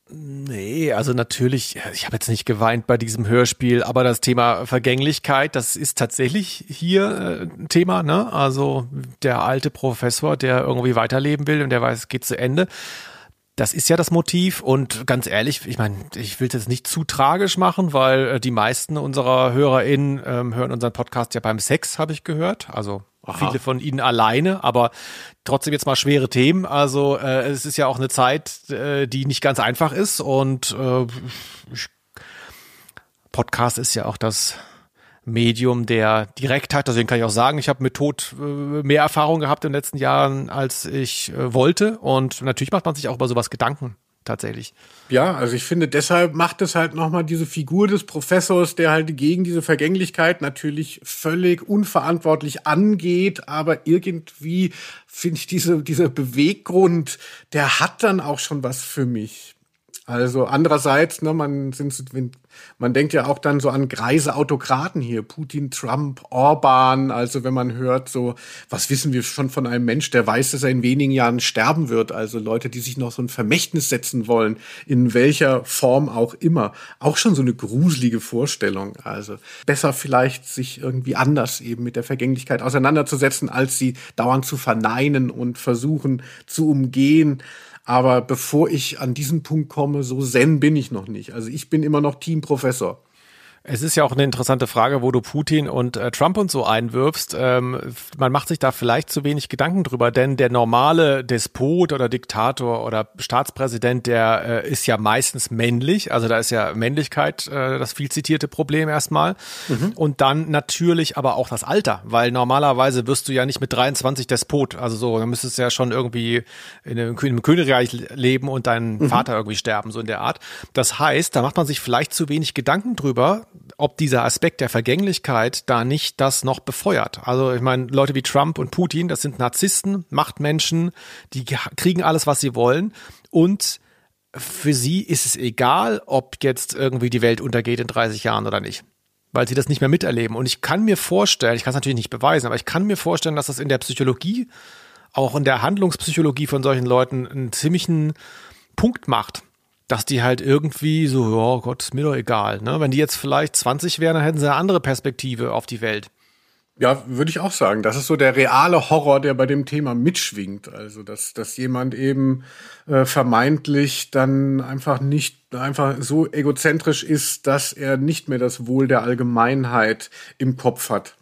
S4: Nee, also natürlich, ich habe jetzt nicht geweint bei diesem Hörspiel, aber das Thema Vergänglichkeit, das ist tatsächlich hier ein äh, Thema, ne? Also der alte Professor, der irgendwie weiterleben will und der weiß, es geht zu Ende. Das ist ja das Motiv und ganz ehrlich, ich meine, ich will es jetzt nicht zu tragisch machen, weil äh, die meisten unserer HörerInnen ähm, hören unseren Podcast ja beim Sex, habe ich gehört. Also Aha. viele von ihnen alleine, aber trotzdem jetzt mal schwere Themen. Also äh, es ist ja auch eine Zeit, äh, die nicht ganz einfach ist und äh, Podcast ist ja auch das Medium der Direktheit. Deswegen kann ich auch sagen, ich habe mit Tod äh, mehr Erfahrung gehabt in den letzten Jahren, als ich äh, wollte. Und natürlich macht man sich auch über sowas Gedanken tatsächlich.
S1: Ja, also ich finde, deshalb macht es halt nochmal diese Figur des Professors, der halt gegen diese Vergänglichkeit natürlich völlig unverantwortlich angeht, aber irgendwie finde ich diese, dieser Beweggrund, der hat dann auch schon was für mich. Also andererseits, ne, man sind, man denkt ja auch dann so an greise Autokraten hier, Putin, Trump, Orban. Also wenn man hört, so was wissen wir schon von einem Mensch, der weiß, dass er in wenigen Jahren sterben wird. Also Leute, die sich noch so ein Vermächtnis setzen wollen, in welcher Form auch immer. Auch schon so eine gruselige Vorstellung. Also besser vielleicht sich irgendwie anders eben mit der Vergänglichkeit auseinanderzusetzen, als sie dauernd zu verneinen und versuchen zu umgehen. Aber bevor ich an diesen Punkt komme, so zen bin ich noch nicht. Also ich bin immer noch Team Professor.
S4: Es ist ja auch eine interessante Frage, wo du Putin und äh, Trump und so einwirfst. Ähm, man macht sich da vielleicht zu wenig Gedanken drüber, denn der normale Despot oder Diktator oder Staatspräsident, der äh, ist ja meistens männlich. Also da ist ja Männlichkeit äh, das viel zitierte Problem erstmal. Mhm. Und dann natürlich aber auch das Alter, weil normalerweise wirst du ja nicht mit 23 Despot. Also so, dann müsstest du ja schon irgendwie in einem, in einem Königreich leben und dein mhm. Vater irgendwie sterben, so in der Art. Das heißt, da macht man sich vielleicht zu wenig Gedanken drüber, ob dieser Aspekt der Vergänglichkeit da nicht das noch befeuert. Also ich meine, Leute wie Trump und Putin, das sind Narzissten, Machtmenschen, die kriegen alles, was sie wollen und für sie ist es egal, ob jetzt irgendwie die Welt untergeht in 30 Jahren oder nicht weil sie das nicht mehr miterleben. Und ich kann mir vorstellen, ich kann es natürlich nicht beweisen, aber ich kann mir vorstellen, dass das in der Psychologie, auch in der Handlungspsychologie von solchen Leuten einen ziemlichen Punkt macht dass die halt irgendwie so, ja Gott, ist mir doch egal. Ne? Wenn die jetzt vielleicht 20 wären, dann hätten sie eine andere Perspektive auf die Welt.
S1: Ja, würde ich auch sagen. Das ist so der reale Horror, der bei dem Thema mitschwingt. Also, dass, dass jemand eben äh, vermeintlich dann einfach nicht einfach so egozentrisch ist, dass er nicht mehr das Wohl der Allgemeinheit im Kopf hat.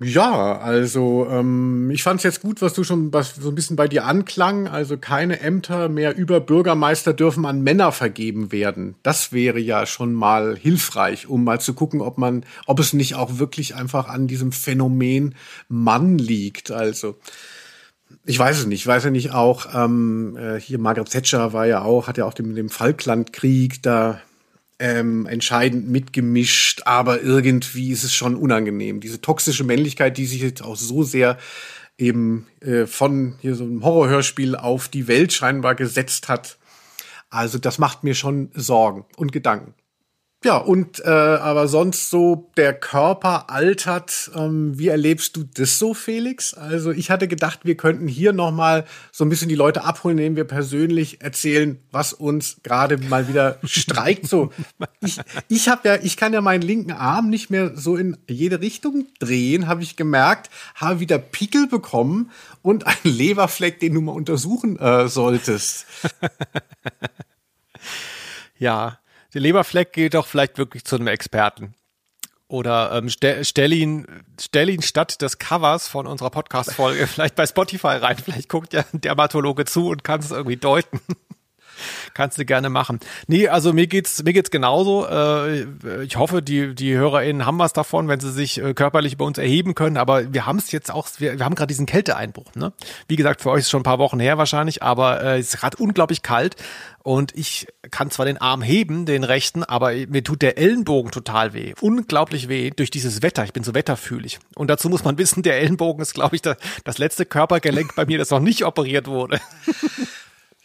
S1: Ja, also ähm, ich fand es jetzt gut, was du schon was so ein bisschen bei dir anklang. Also keine Ämter mehr über Bürgermeister dürfen an Männer vergeben werden. Das wäre ja schon mal hilfreich, um mal zu gucken, ob man, ob es nicht auch wirklich einfach an diesem Phänomen Mann liegt. Also ich weiß es nicht. Ich weiß ja nicht auch, ähm, äh, hier Margaret Thatcher war ja auch, hat ja auch den, den Falklandkrieg da ähm, entscheidend mitgemischt, aber irgendwie ist es schon unangenehm. Diese toxische Männlichkeit, die sich jetzt auch so sehr eben äh, von hier so einem Horrorhörspiel auf die Welt scheinbar gesetzt hat. Also das macht mir schon Sorgen und Gedanken. Ja, und äh, aber sonst so der Körper altert. Ähm, wie erlebst du das so, Felix? Also ich hatte gedacht, wir könnten hier noch mal so ein bisschen die Leute abholen, indem wir persönlich erzählen, was uns gerade mal wieder streikt. So, ich, ich habe ja, ich kann ja meinen linken Arm nicht mehr so in jede Richtung drehen, habe ich gemerkt, habe wieder Pickel bekommen und einen Leberfleck, den du mal untersuchen äh, solltest.
S4: ja, der Leberfleck geht doch vielleicht wirklich zu einem Experten. Oder ähm, stell, stell, ihn, stell ihn statt des Covers von unserer Podcast-Folge vielleicht bei Spotify rein. Vielleicht guckt ja ein Dermatologe zu und kann es irgendwie deuten. Kannst du gerne machen. Nee, also mir geht's mir geht's genauso. Äh, ich hoffe, die die HörerInnen haben was davon, wenn sie sich äh, körperlich bei uns erheben können. Aber wir haben es jetzt auch, wir, wir haben gerade diesen Kälteeinbruch. Ne? Wie gesagt, für euch ist schon ein paar Wochen her wahrscheinlich, aber äh, es ist gerade unglaublich kalt und ich kann zwar den Arm heben, den rechten, aber mir tut der Ellenbogen total weh. Unglaublich weh durch dieses Wetter. Ich bin so wetterfühlig. Und dazu muss man wissen, der Ellenbogen ist, glaube ich, das letzte Körpergelenk bei mir, das noch nicht operiert wurde.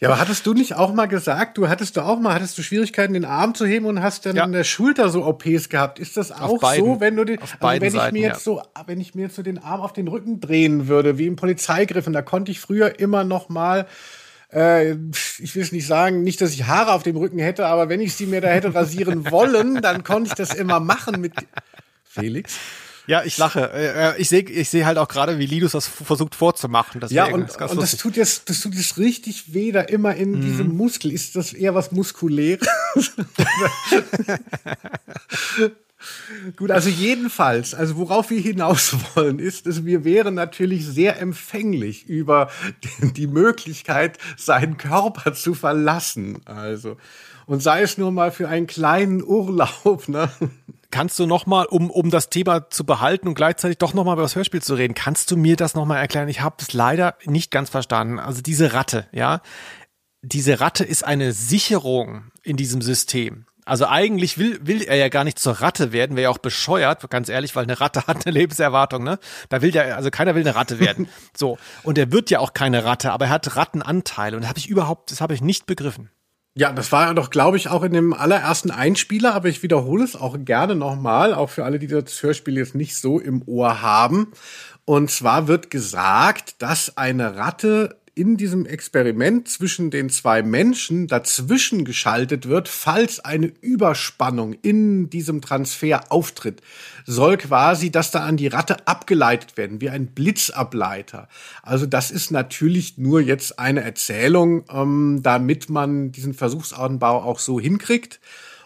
S1: Ja, aber hattest du nicht auch mal gesagt, du hattest du auch mal, hattest du Schwierigkeiten, den Arm zu heben und hast dann ja. in der Schulter so OPs gehabt? Ist das auch so, wenn du den, also wenn ich Seiten, mir jetzt ja. so, wenn ich mir jetzt so den Arm auf den Rücken drehen würde, wie im Polizeigriff, und da konnte ich früher immer noch mal äh, ich will es nicht sagen, nicht, dass ich Haare auf dem Rücken hätte, aber wenn ich sie mir da hätte rasieren wollen, dann konnte ich das immer machen mit Felix.
S4: Ja, ich lache. Äh, äh, ich sehe ich seh halt auch gerade, wie Lidus das versucht vorzumachen.
S1: Deswegen, ja, und, das, und das tut jetzt, das tut jetzt richtig weh da immer in mhm. diesem Muskel. Ist das eher was Muskuläres? Gut, also jedenfalls, also worauf wir hinaus wollen, ist, dass wir wären natürlich sehr empfänglich über die Möglichkeit, seinen Körper zu verlassen. Also, und sei es nur mal für einen kleinen Urlaub, ne?
S4: Kannst du noch mal, um, um das Thema zu behalten und gleichzeitig doch noch mal über das Hörspiel zu reden, kannst du mir das noch mal erklären? Ich habe das leider nicht ganz verstanden. Also diese Ratte, ja, diese Ratte ist eine Sicherung in diesem System. Also eigentlich will, will er ja gar nicht zur Ratte werden, wäre ja auch bescheuert, ganz ehrlich, weil eine Ratte hat eine Lebenserwartung, ne? Da will der, also keiner will eine Ratte werden. So. Und er wird ja auch keine Ratte, aber er hat Rattenanteile. Und das habe ich überhaupt, das habe ich nicht begriffen.
S1: Ja, das war ja doch, glaube ich, auch in dem allerersten Einspieler, aber ich wiederhole es auch gerne nochmal, auch für alle, die das Hörspiel jetzt nicht so im Ohr haben. Und zwar wird gesagt, dass eine Ratte in diesem Experiment zwischen den zwei Menschen dazwischen geschaltet wird, falls eine Überspannung in diesem Transfer auftritt, soll quasi das da an die Ratte abgeleitet werden, wie ein Blitzableiter. Also das ist natürlich nur jetzt eine Erzählung, ähm, damit man diesen Versuchsanbau auch so hinkriegt.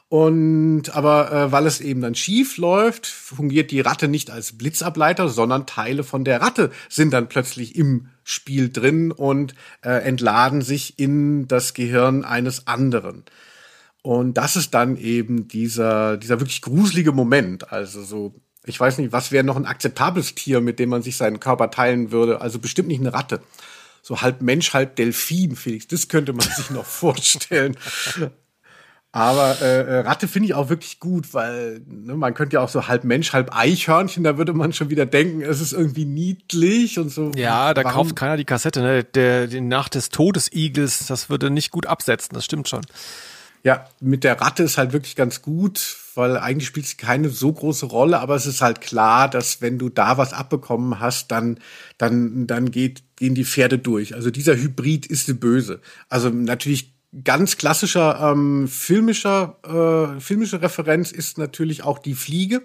S1: Und aber äh, weil es eben dann schief läuft, fungiert die Ratte nicht als Blitzableiter, sondern Teile von der Ratte sind dann plötzlich im Spiel drin und äh, entladen sich in das Gehirn eines anderen. Und das ist dann eben dieser, dieser wirklich gruselige Moment. Also so, ich weiß nicht, was wäre noch ein akzeptables Tier, mit dem man sich seinen Körper teilen würde? Also bestimmt nicht eine Ratte. So halb Mensch, halb Delfin, Felix. Das könnte man sich noch vorstellen. Aber äh, äh, Ratte finde ich auch wirklich gut, weil ne, man könnte ja auch so halb Mensch, halb Eichhörnchen, da würde man schon wieder denken, es ist irgendwie niedlich und so.
S4: Ja, da Warum? kauft keiner die Kassette, ne? Der, die Nacht des Todesigels, das würde nicht gut absetzen, das stimmt schon.
S1: Ja, mit der Ratte ist halt wirklich ganz gut, weil eigentlich spielt sie keine so große Rolle, aber es ist halt klar, dass wenn du da was abbekommen hast, dann, dann, dann geht, gehen die Pferde durch. Also dieser Hybrid ist die böse. Also natürlich ganz klassischer ähm, filmischer, äh, filmische Referenz ist natürlich auch die Fliege,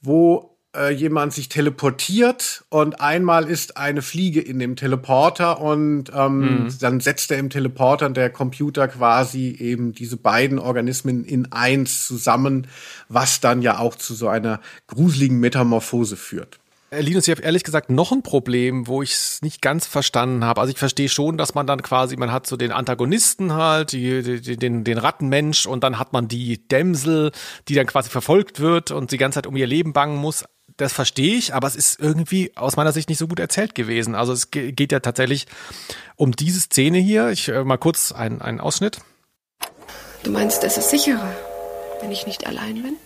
S1: wo äh, jemand sich teleportiert und einmal ist eine Fliege in dem Teleporter und ähm, mhm. dann setzt er im Teleporter der Computer quasi eben diese beiden Organismen in eins zusammen, was dann ja auch zu so einer gruseligen Metamorphose führt.
S4: Äh, Linus, ich habe ehrlich gesagt noch ein Problem, wo ich es nicht ganz verstanden habe. Also ich verstehe schon, dass man dann quasi, man hat so den Antagonisten halt, die, die, den, den Rattenmensch und dann hat man die Dämsel, die dann quasi verfolgt wird und die ganze Zeit um ihr Leben bangen muss. Das verstehe ich, aber es ist irgendwie aus meiner Sicht nicht so gut erzählt gewesen. Also es geht ja tatsächlich um diese Szene hier. Ich äh, mal kurz einen, einen Ausschnitt.
S2: Du meinst, es ist sicherer, wenn ich nicht allein bin?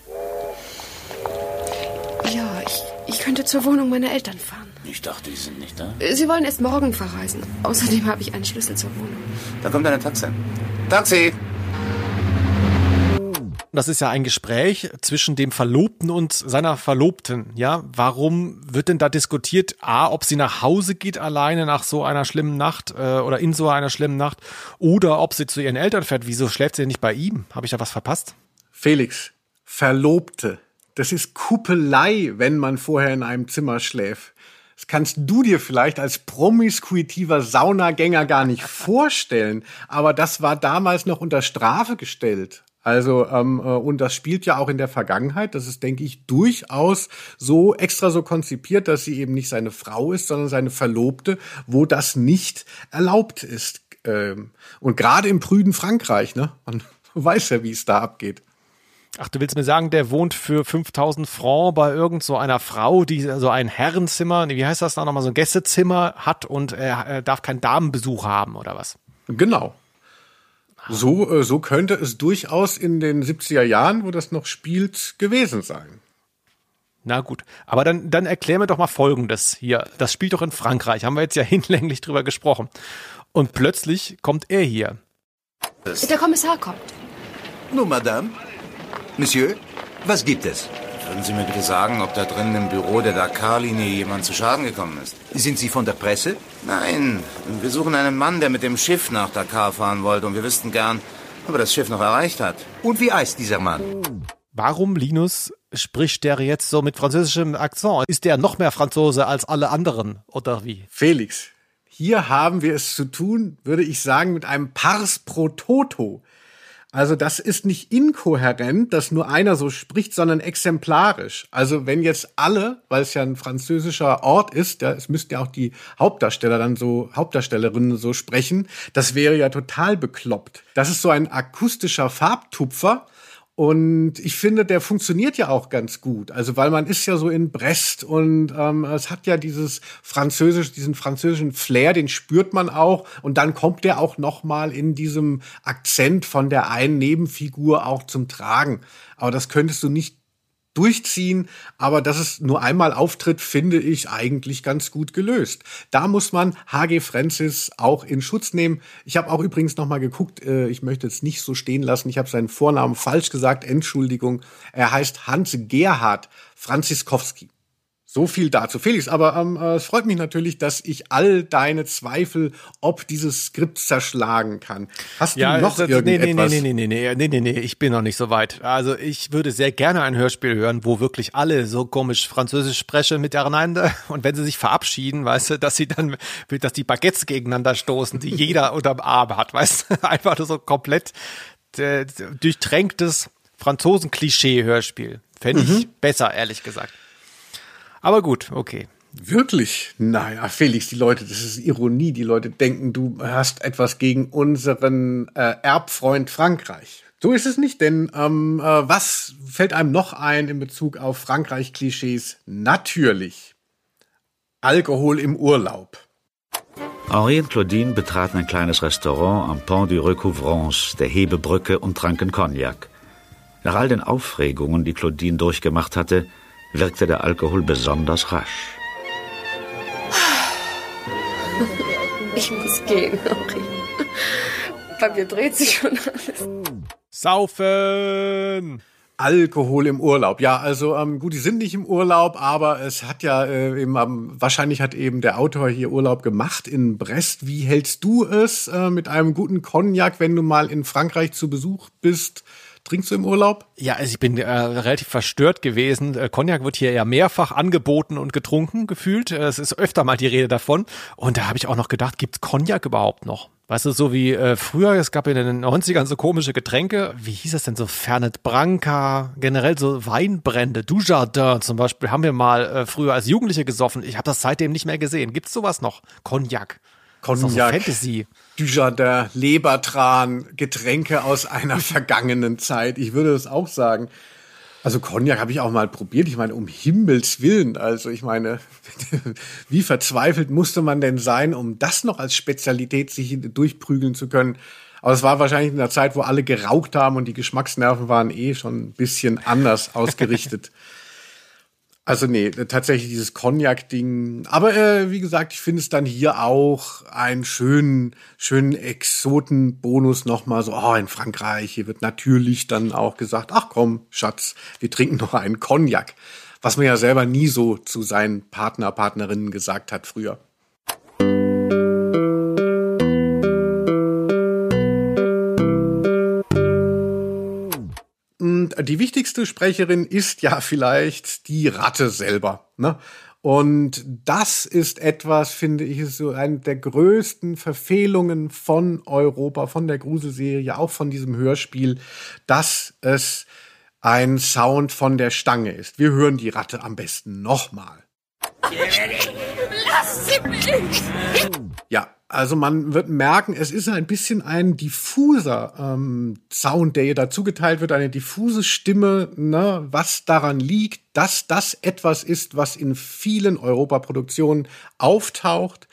S2: Ich könnte zur Wohnung meiner Eltern fahren.
S3: Ich dachte, die sind nicht da.
S2: Sie wollen erst morgen verreisen. Außerdem habe ich einen Schlüssel zur Wohnung.
S3: Da kommt eine Taxi. Taxi!
S4: Das ist ja ein Gespräch zwischen dem Verlobten und seiner Verlobten. Ja, warum wird denn da diskutiert, a, ob sie nach Hause geht alleine nach so einer schlimmen Nacht äh, oder in so einer schlimmen Nacht oder ob sie zu ihren Eltern fährt? Wieso schläft sie nicht bei ihm? Habe ich da was verpasst?
S1: Felix, Verlobte. Das ist Kuppelei, wenn man vorher in einem Zimmer schläft. Das kannst du dir vielleicht als promiskuitiver Saunagänger gar nicht vorstellen. Aber das war damals noch unter Strafe gestellt. Also, ähm, äh, und das spielt ja auch in der Vergangenheit. Das ist, denke ich, durchaus so extra so konzipiert, dass sie eben nicht seine Frau ist, sondern seine Verlobte, wo das nicht erlaubt ist. Ähm, und gerade im prüden Frankreich, ne? Man weiß ja, wie es da abgeht.
S4: Ach, du willst mir sagen, der wohnt für 5000 Franc bei irgend so einer Frau, die so ein Herrenzimmer, wie heißt das da nochmal, so ein Gästezimmer hat und er, darf keinen Damenbesuch haben oder was?
S1: Genau. So, äh, so könnte es durchaus in den 70er Jahren, wo das noch spielt, gewesen sein.
S4: Na gut, aber dann, dann erklär mir doch mal Folgendes hier. Das spielt doch in Frankreich, haben wir jetzt ja hinlänglich drüber gesprochen. Und plötzlich kommt er hier.
S2: Der Kommissar kommt.
S8: Nun, Madame, Monsieur, was gibt es?
S3: Würden Sie mir bitte sagen, ob da drinnen im Büro der Dakar-Linie jemand zu Schaden gekommen ist?
S8: Sind Sie von der Presse?
S3: Nein, wir suchen einen Mann, der mit dem Schiff nach Dakar fahren wollte und wir wüssten gern, ob er das Schiff noch erreicht hat.
S8: Und wie heißt dieser Mann?
S4: Warum, Linus, spricht der jetzt so mit französischem Akzent? Ist der noch mehr Franzose als alle anderen, oder wie?
S1: Felix, hier haben wir es zu tun, würde ich sagen, mit einem Pars pro Toto. Also das ist nicht inkohärent, dass nur einer so spricht, sondern exemplarisch. Also wenn jetzt alle, weil es ja ein französischer Ort ist, ja, es müssten ja auch die Hauptdarsteller dann so, Hauptdarstellerinnen so sprechen, das wäre ja total bekloppt. Das ist so ein akustischer Farbtupfer Und ich finde, der funktioniert ja auch ganz gut. Also weil man ist ja so in Brest und ähm, es hat ja dieses französisch, diesen französischen Flair, den spürt man auch. Und dann kommt der auch noch mal in diesem Akzent von der einen Nebenfigur auch zum Tragen. Aber das könntest du nicht durchziehen, aber dass es nur einmal auftritt, finde ich eigentlich ganz gut gelöst. Da muss man HG Francis auch in Schutz nehmen. Ich habe auch übrigens noch mal geguckt, äh, ich möchte es nicht so stehen lassen, ich habe seinen Vornamen falsch gesagt, Entschuldigung. Er heißt Hans Gerhard Franziskowski. So viel dazu, Felix. Aber ähm, äh, es freut mich natürlich, dass ich all deine Zweifel, ob dieses Skript zerschlagen kann. Hast du ja, noch das, irgendetwas?
S4: Nee, nee, nee, nee, nee, nee, nee, nee, ich bin noch nicht so weit. Also ich würde sehr gerne ein Hörspiel hören, wo wirklich alle so komisch Französisch sprechen miteinander und wenn sie sich verabschieden, weißt du, dass sie dann, dass die Baguettes gegeneinander stoßen, die jeder unterm Arm hat, weißt du, einfach so komplett äh, durchtränktes Franzosen-Klischee-Hörspiel. Fände ich mhm. besser, ehrlich gesagt. Aber gut, okay.
S1: Wirklich? Naja, Felix, die Leute, das ist Ironie. Die Leute denken, du hast etwas gegen unseren äh, Erbfreund Frankreich. So ist es nicht, denn ähm, äh, was fällt einem noch ein in Bezug auf Frankreich-Klischees? Natürlich Alkohol im Urlaub.
S9: Henri und Claudine betraten ein kleines Restaurant am Pont du Recouvrance, der Hebebrücke, und tranken Cognac. Nach all den Aufregungen, die Claudine durchgemacht hatte, wirkte der Alkohol besonders rasch.
S2: Ich muss gehen, Henri. Bei mir dreht sich schon alles.
S4: Saufen!
S1: Alkohol im Urlaub. Ja, also ähm, gut, die sind nicht im Urlaub, aber es hat ja äh, eben, ähm, wahrscheinlich hat eben der Autor hier Urlaub gemacht in Brest. Wie hältst du es äh, mit einem guten Cognac, wenn du mal in Frankreich zu Besuch bist? Trinkst du im Urlaub?
S4: Ja, also ich bin äh, relativ verstört gewesen. Äh, Cognac wird hier ja mehrfach angeboten und getrunken, gefühlt. Äh, es ist öfter mal die Rede davon. Und da habe ich auch noch gedacht, gibt's Cognac überhaupt noch? Weißt du, so wie äh, früher, es gab in den 90ern so komische Getränke. Wie hieß es denn so? Fernet Branca, generell so Weinbrände. Dujardin zum Beispiel haben wir mal äh, früher als Jugendliche gesoffen. Ich habe das seitdem nicht mehr gesehen. Gibt's sowas noch? Cognac.
S1: Cognac. So Fantasy. Dujardin, Lebertran, Getränke aus einer vergangenen Zeit. Ich würde das auch sagen. Also Cognac habe ich auch mal probiert. Ich meine, um Himmels Willen. Also ich meine, wie verzweifelt musste man denn sein, um das noch als Spezialität sich durchprügeln zu können? Aber es war wahrscheinlich in der Zeit, wo alle geraucht haben und die Geschmacksnerven waren eh schon ein bisschen anders ausgerichtet. Also nee, tatsächlich dieses Cognac-Ding. Aber äh, wie gesagt, ich finde es dann hier auch einen schönen, schönen Exoten-Bonus nochmal so, oh, in Frankreich, hier wird natürlich dann auch gesagt, ach komm, Schatz, wir trinken noch einen Cognac. Was man ja selber nie so zu seinen Partner, Partnerinnen gesagt hat früher. Die wichtigste Sprecherin ist ja vielleicht die Ratte selber. Ne? Und das ist etwas, finde ich, so eine der größten Verfehlungen von Europa, von der Gruselserie, auch von diesem Hörspiel, dass es ein Sound von der Stange ist. Wir hören die Ratte am besten nochmal. Lass sie mich! Also man wird merken, es ist ein bisschen ein diffuser ähm, Sound, der ihr dazu geteilt wird, eine diffuse Stimme, ne, was daran liegt, dass das etwas ist, was in vielen Europaproduktionen auftaucht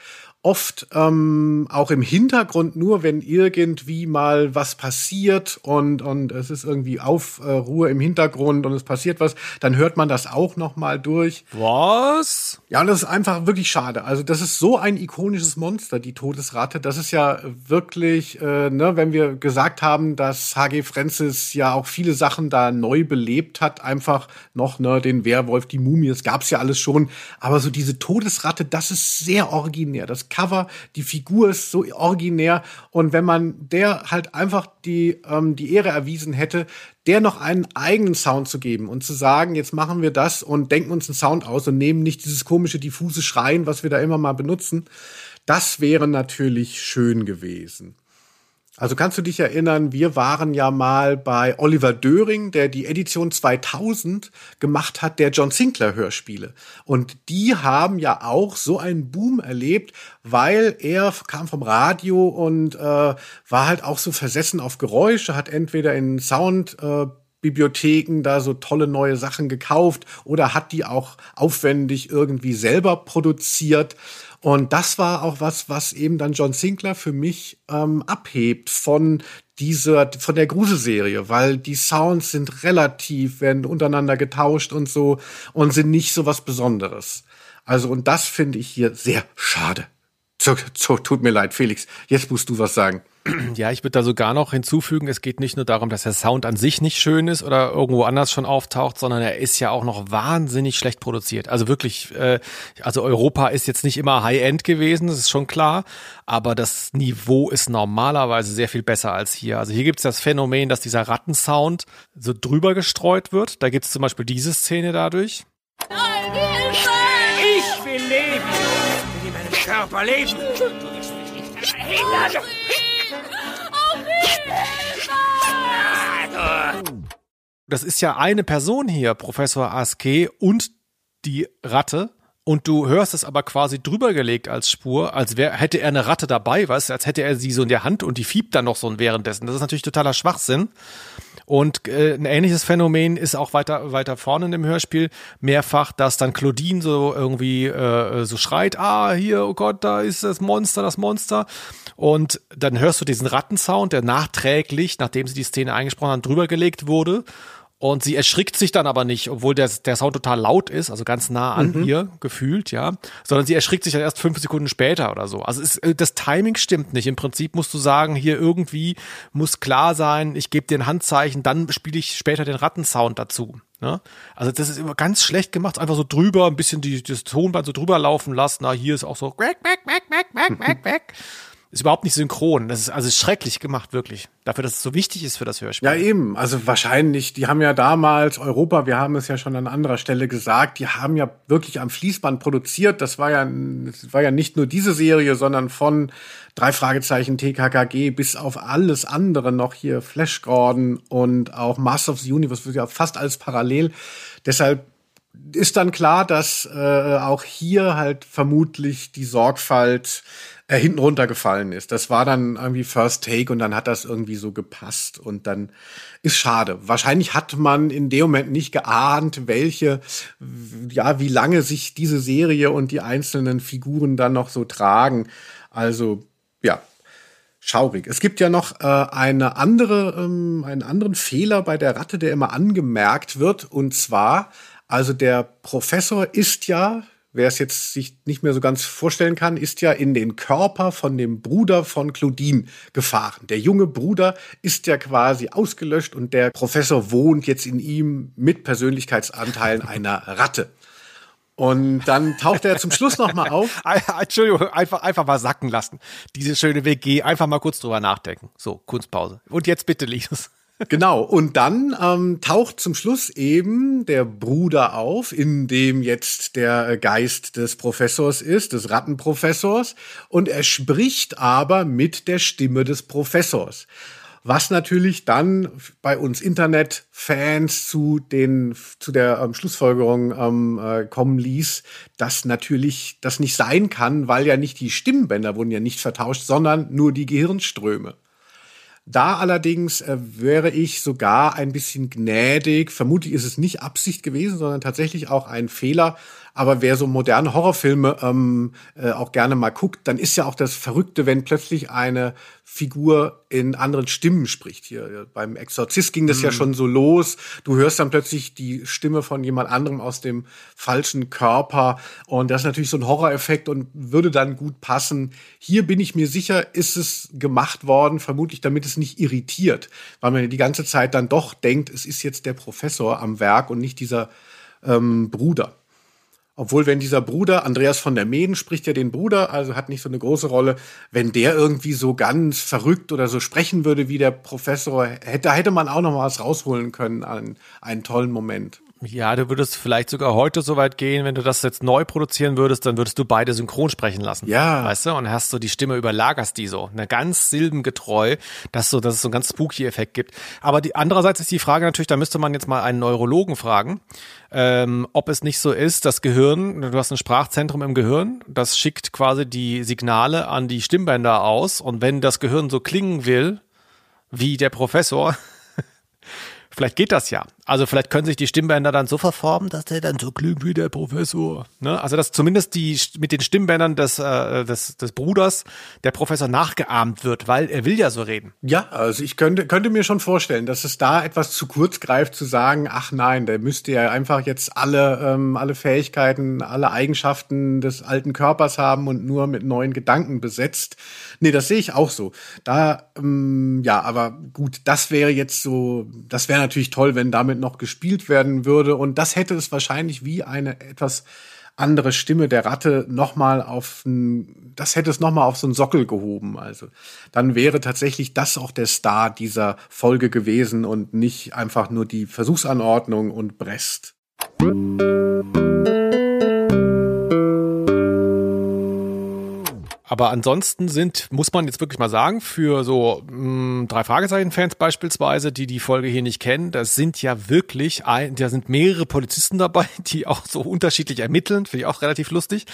S1: oft ähm, auch im Hintergrund nur, wenn irgendwie mal was passiert und und es ist irgendwie Aufruhr im Hintergrund und es passiert was, dann hört man das auch noch mal durch.
S4: Was?
S1: Ja, das ist einfach wirklich schade. Also das ist so ein ikonisches Monster, die Todesratte. Das ist ja wirklich, äh, ne, wenn wir gesagt haben, dass H.G. Francis ja auch viele Sachen da neu belebt hat, einfach noch ne, den Werwolf, die Mumie, das gab's ja alles schon. Aber so diese Todesratte, das ist sehr originär. Das Cover, die Figur ist so originär und wenn man der halt einfach die, ähm, die Ehre erwiesen hätte, der noch einen eigenen Sound zu geben und zu sagen, jetzt machen wir das und denken uns einen Sound aus und nehmen nicht dieses komische, diffuse Schreien, was wir da immer mal benutzen, das wäre natürlich schön gewesen. Also kannst du dich erinnern, wir waren ja mal bei Oliver Döring, der die Edition 2000 gemacht hat, der John Sinclair Hörspiele. Und die haben ja auch so einen Boom erlebt, weil er kam vom Radio und äh, war halt auch so versessen auf Geräusche, hat entweder in Sound äh, Bibliotheken da so tolle neue Sachen gekauft oder hat die auch aufwendig irgendwie selber produziert. Und das war auch was, was eben dann John Sinclair für mich ähm, abhebt von dieser, von der Gruselserie, weil die Sounds sind relativ, werden untereinander getauscht und so und sind nicht so was Besonderes. Also, und das finde ich hier sehr schade. Tut mir leid, Felix. Jetzt musst du was sagen.
S4: Ja, ich würde da sogar noch hinzufügen, es geht nicht nur darum, dass der Sound an sich nicht schön ist oder irgendwo anders schon auftaucht, sondern er ist ja auch noch wahnsinnig schlecht produziert. Also wirklich, äh, also Europa ist jetzt nicht immer High-End gewesen, das ist schon klar, aber das Niveau ist normalerweise sehr viel besser als hier. Also hier gibt es das Phänomen, dass dieser Rattensound so drüber gestreut wird. Da gibt es zum Beispiel diese Szene dadurch.
S10: Ich will leben! Ich will in meinem Körper leben! Du!
S4: Das ist ja eine Person hier, Professor Aske und die Ratte. Und du hörst es aber quasi drüber gelegt als Spur, als wär, hätte er eine Ratte dabei, weißt als hätte er sie so in der Hand und die fiebt dann noch so währenddessen. Das ist natürlich totaler Schwachsinn. Und äh, ein ähnliches Phänomen ist auch weiter weiter vorne in dem Hörspiel mehrfach, dass dann Claudine so irgendwie äh, so schreit, ah hier, oh Gott, da ist das Monster, das Monster. Und dann hörst du diesen Rattensound, der nachträglich, nachdem sie die Szene eingesprochen haben, drüber gelegt wurde. Und sie erschrickt sich dann aber nicht, obwohl der, der Sound total laut ist, also ganz nah an mhm. ihr gefühlt, ja, sondern sie erschrickt sich dann erst fünf Sekunden später oder so. Also ist, äh, das Timing stimmt nicht. Im Prinzip musst du sagen, hier irgendwie muss klar sein, ich gebe dir ein Handzeichen, dann spiele ich später den Rattensound dazu. Ne? Also das ist immer ganz schlecht gemacht, einfach so drüber, ein bisschen die, das Tonband so drüber laufen lassen. Na, hier ist auch so ist überhaupt nicht synchron. Das ist also schrecklich gemacht, wirklich. Dafür, dass es so wichtig ist für das Hörspiel.
S1: Ja, eben. Also wahrscheinlich, die haben ja damals Europa, wir haben es ja schon an anderer Stelle gesagt, die haben ja wirklich am Fließband produziert. Das war ja, das war ja nicht nur diese Serie, sondern von drei Fragezeichen TKKG bis auf alles andere noch hier Flash Gordon und auch Master of the Universe, ja fast alles parallel. Deshalb ist dann klar, dass äh, auch hier halt vermutlich die Sorgfalt äh, hinten runtergefallen ist. Das war dann irgendwie First Take und dann hat das irgendwie so gepasst und dann ist schade. Wahrscheinlich hat man in dem Moment nicht geahnt, welche, ja, wie lange sich diese Serie und die einzelnen Figuren dann noch so tragen. Also, ja, schaurig. Es gibt ja noch äh, eine andere, ähm, einen anderen Fehler bei der Ratte, der immer angemerkt wird. Und zwar, also der Professor ist ja wer es jetzt sich nicht mehr so ganz vorstellen kann, ist ja in den Körper von dem Bruder von Claudine gefahren. Der junge Bruder ist ja quasi ausgelöscht und der Professor wohnt jetzt in ihm mit Persönlichkeitsanteilen einer Ratte. Und dann taucht er zum Schluss noch mal auf.
S4: Entschuldigung, einfach, einfach mal sacken lassen. Diese schöne WG, einfach mal kurz drüber nachdenken. So, Kunstpause. Und jetzt bitte, Linus.
S1: Genau, und dann ähm, taucht zum Schluss eben der Bruder auf, in dem jetzt der Geist des Professors ist, des Rattenprofessors, und er spricht aber mit der Stimme des Professors. Was natürlich dann bei uns Internetfans zu den zu der ähm, Schlussfolgerung ähm, äh, kommen ließ, dass natürlich das nicht sein kann, weil ja nicht die Stimmbänder wurden ja nicht vertauscht, sondern nur die Gehirnströme. Da allerdings äh, wäre ich sogar ein bisschen gnädig. Vermutlich ist es nicht Absicht gewesen, sondern tatsächlich auch ein Fehler. Aber wer so moderne Horrorfilme ähm, äh, auch gerne mal guckt, dann ist ja auch das Verrückte, wenn plötzlich eine Figur in anderen Stimmen spricht. Hier beim Exorzist ging das mhm. ja schon so los. Du hörst dann plötzlich die Stimme von jemand anderem aus dem falschen Körper. Und das ist natürlich so ein Horroreffekt und würde dann gut passen. Hier bin ich mir sicher, ist es gemacht worden, vermutlich damit es nicht irritiert, weil man die ganze Zeit dann doch denkt, es ist jetzt der Professor am Werk und nicht dieser ähm, Bruder. Obwohl, wenn dieser Bruder, Andreas von der Meden spricht ja den Bruder, also hat nicht so eine große Rolle, wenn der irgendwie so ganz verrückt oder so sprechen würde wie der Professor, hätte, da hätte man auch noch mal was rausholen können an einen tollen Moment.
S4: Ja, du würdest vielleicht sogar heute so weit gehen, wenn du das jetzt neu produzieren würdest, dann würdest du beide synchron sprechen lassen.
S1: Ja.
S4: Weißt du? Und hast so die Stimme überlagerst die so. Eine ganz silbengetreu, dass so, dass es so einen ganz spooky Effekt gibt. Aber die, andererseits ist die Frage natürlich, da müsste man jetzt mal einen Neurologen fragen, ähm, ob es nicht so ist, das Gehirn, du hast ein Sprachzentrum im Gehirn, das schickt quasi die Signale an die Stimmbänder aus und wenn das Gehirn so klingen will, wie der Professor, Vielleicht geht das ja. Also vielleicht können sich die Stimmbänder dann so verformen, dass der dann so klingt wie der Professor. Ne? Also dass zumindest die mit den Stimmbändern des, äh, des, des Bruders der Professor nachgeahmt wird, weil er will ja so reden.
S1: Ja, also ich könnte, könnte mir schon vorstellen, dass es da etwas zu kurz greift zu sagen, ach nein, der müsste ja einfach jetzt alle, ähm, alle Fähigkeiten, alle Eigenschaften des alten Körpers haben und nur mit neuen Gedanken besetzt. Nee, das sehe ich auch so. Da, ähm, ja, aber gut, das wäre jetzt so, das wäre natürlich toll, wenn damit noch gespielt werden würde. Und das hätte es wahrscheinlich wie eine etwas andere Stimme der Ratte nochmal auf das hätte es nochmal auf so einen Sockel gehoben. Also dann wäre tatsächlich das auch der Star dieser Folge gewesen und nicht einfach nur die Versuchsanordnung und Brest.
S4: Aber ansonsten sind, muss man jetzt wirklich mal sagen, für so mh, hm, drei Fragezeichen-Fans beispielsweise, die die Folge hier nicht kennen, das sind ja wirklich, ein, da sind mehrere Polizisten dabei, die auch so unterschiedlich ermitteln, finde ich auch relativ lustig.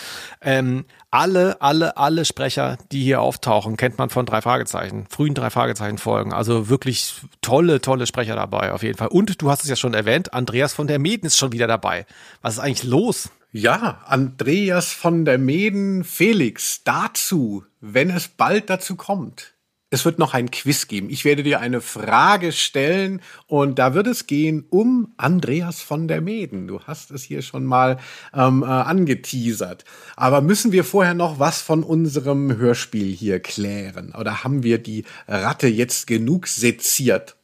S4: Ähm, alle, alle, alle Sprecher, die hier auftauchen, kennt man von drei Fragezeichen, frühen drei Fragezeichen-Folgen. Also wirklich tolle, tolle Sprecher dabei auf jeden Fall. Und du hast es ja schon erwähnt, Andreas von der Meden ist schon wieder dabei. Was ist eigentlich los?
S1: Ja, Andreas von der Meden Felix, dazu, wenn es bald dazu kommt. Es wird noch ein Quiz geben. Ich werde dir eine Frage stellen und da wird es gehen um Andreas von der Meden. Du hast es hier schon mal ähm, äh, angeteasert. Aber müssen wir vorher noch was von unserem Hörspiel hier klären? Oder haben wir die Ratte jetzt genug seziert?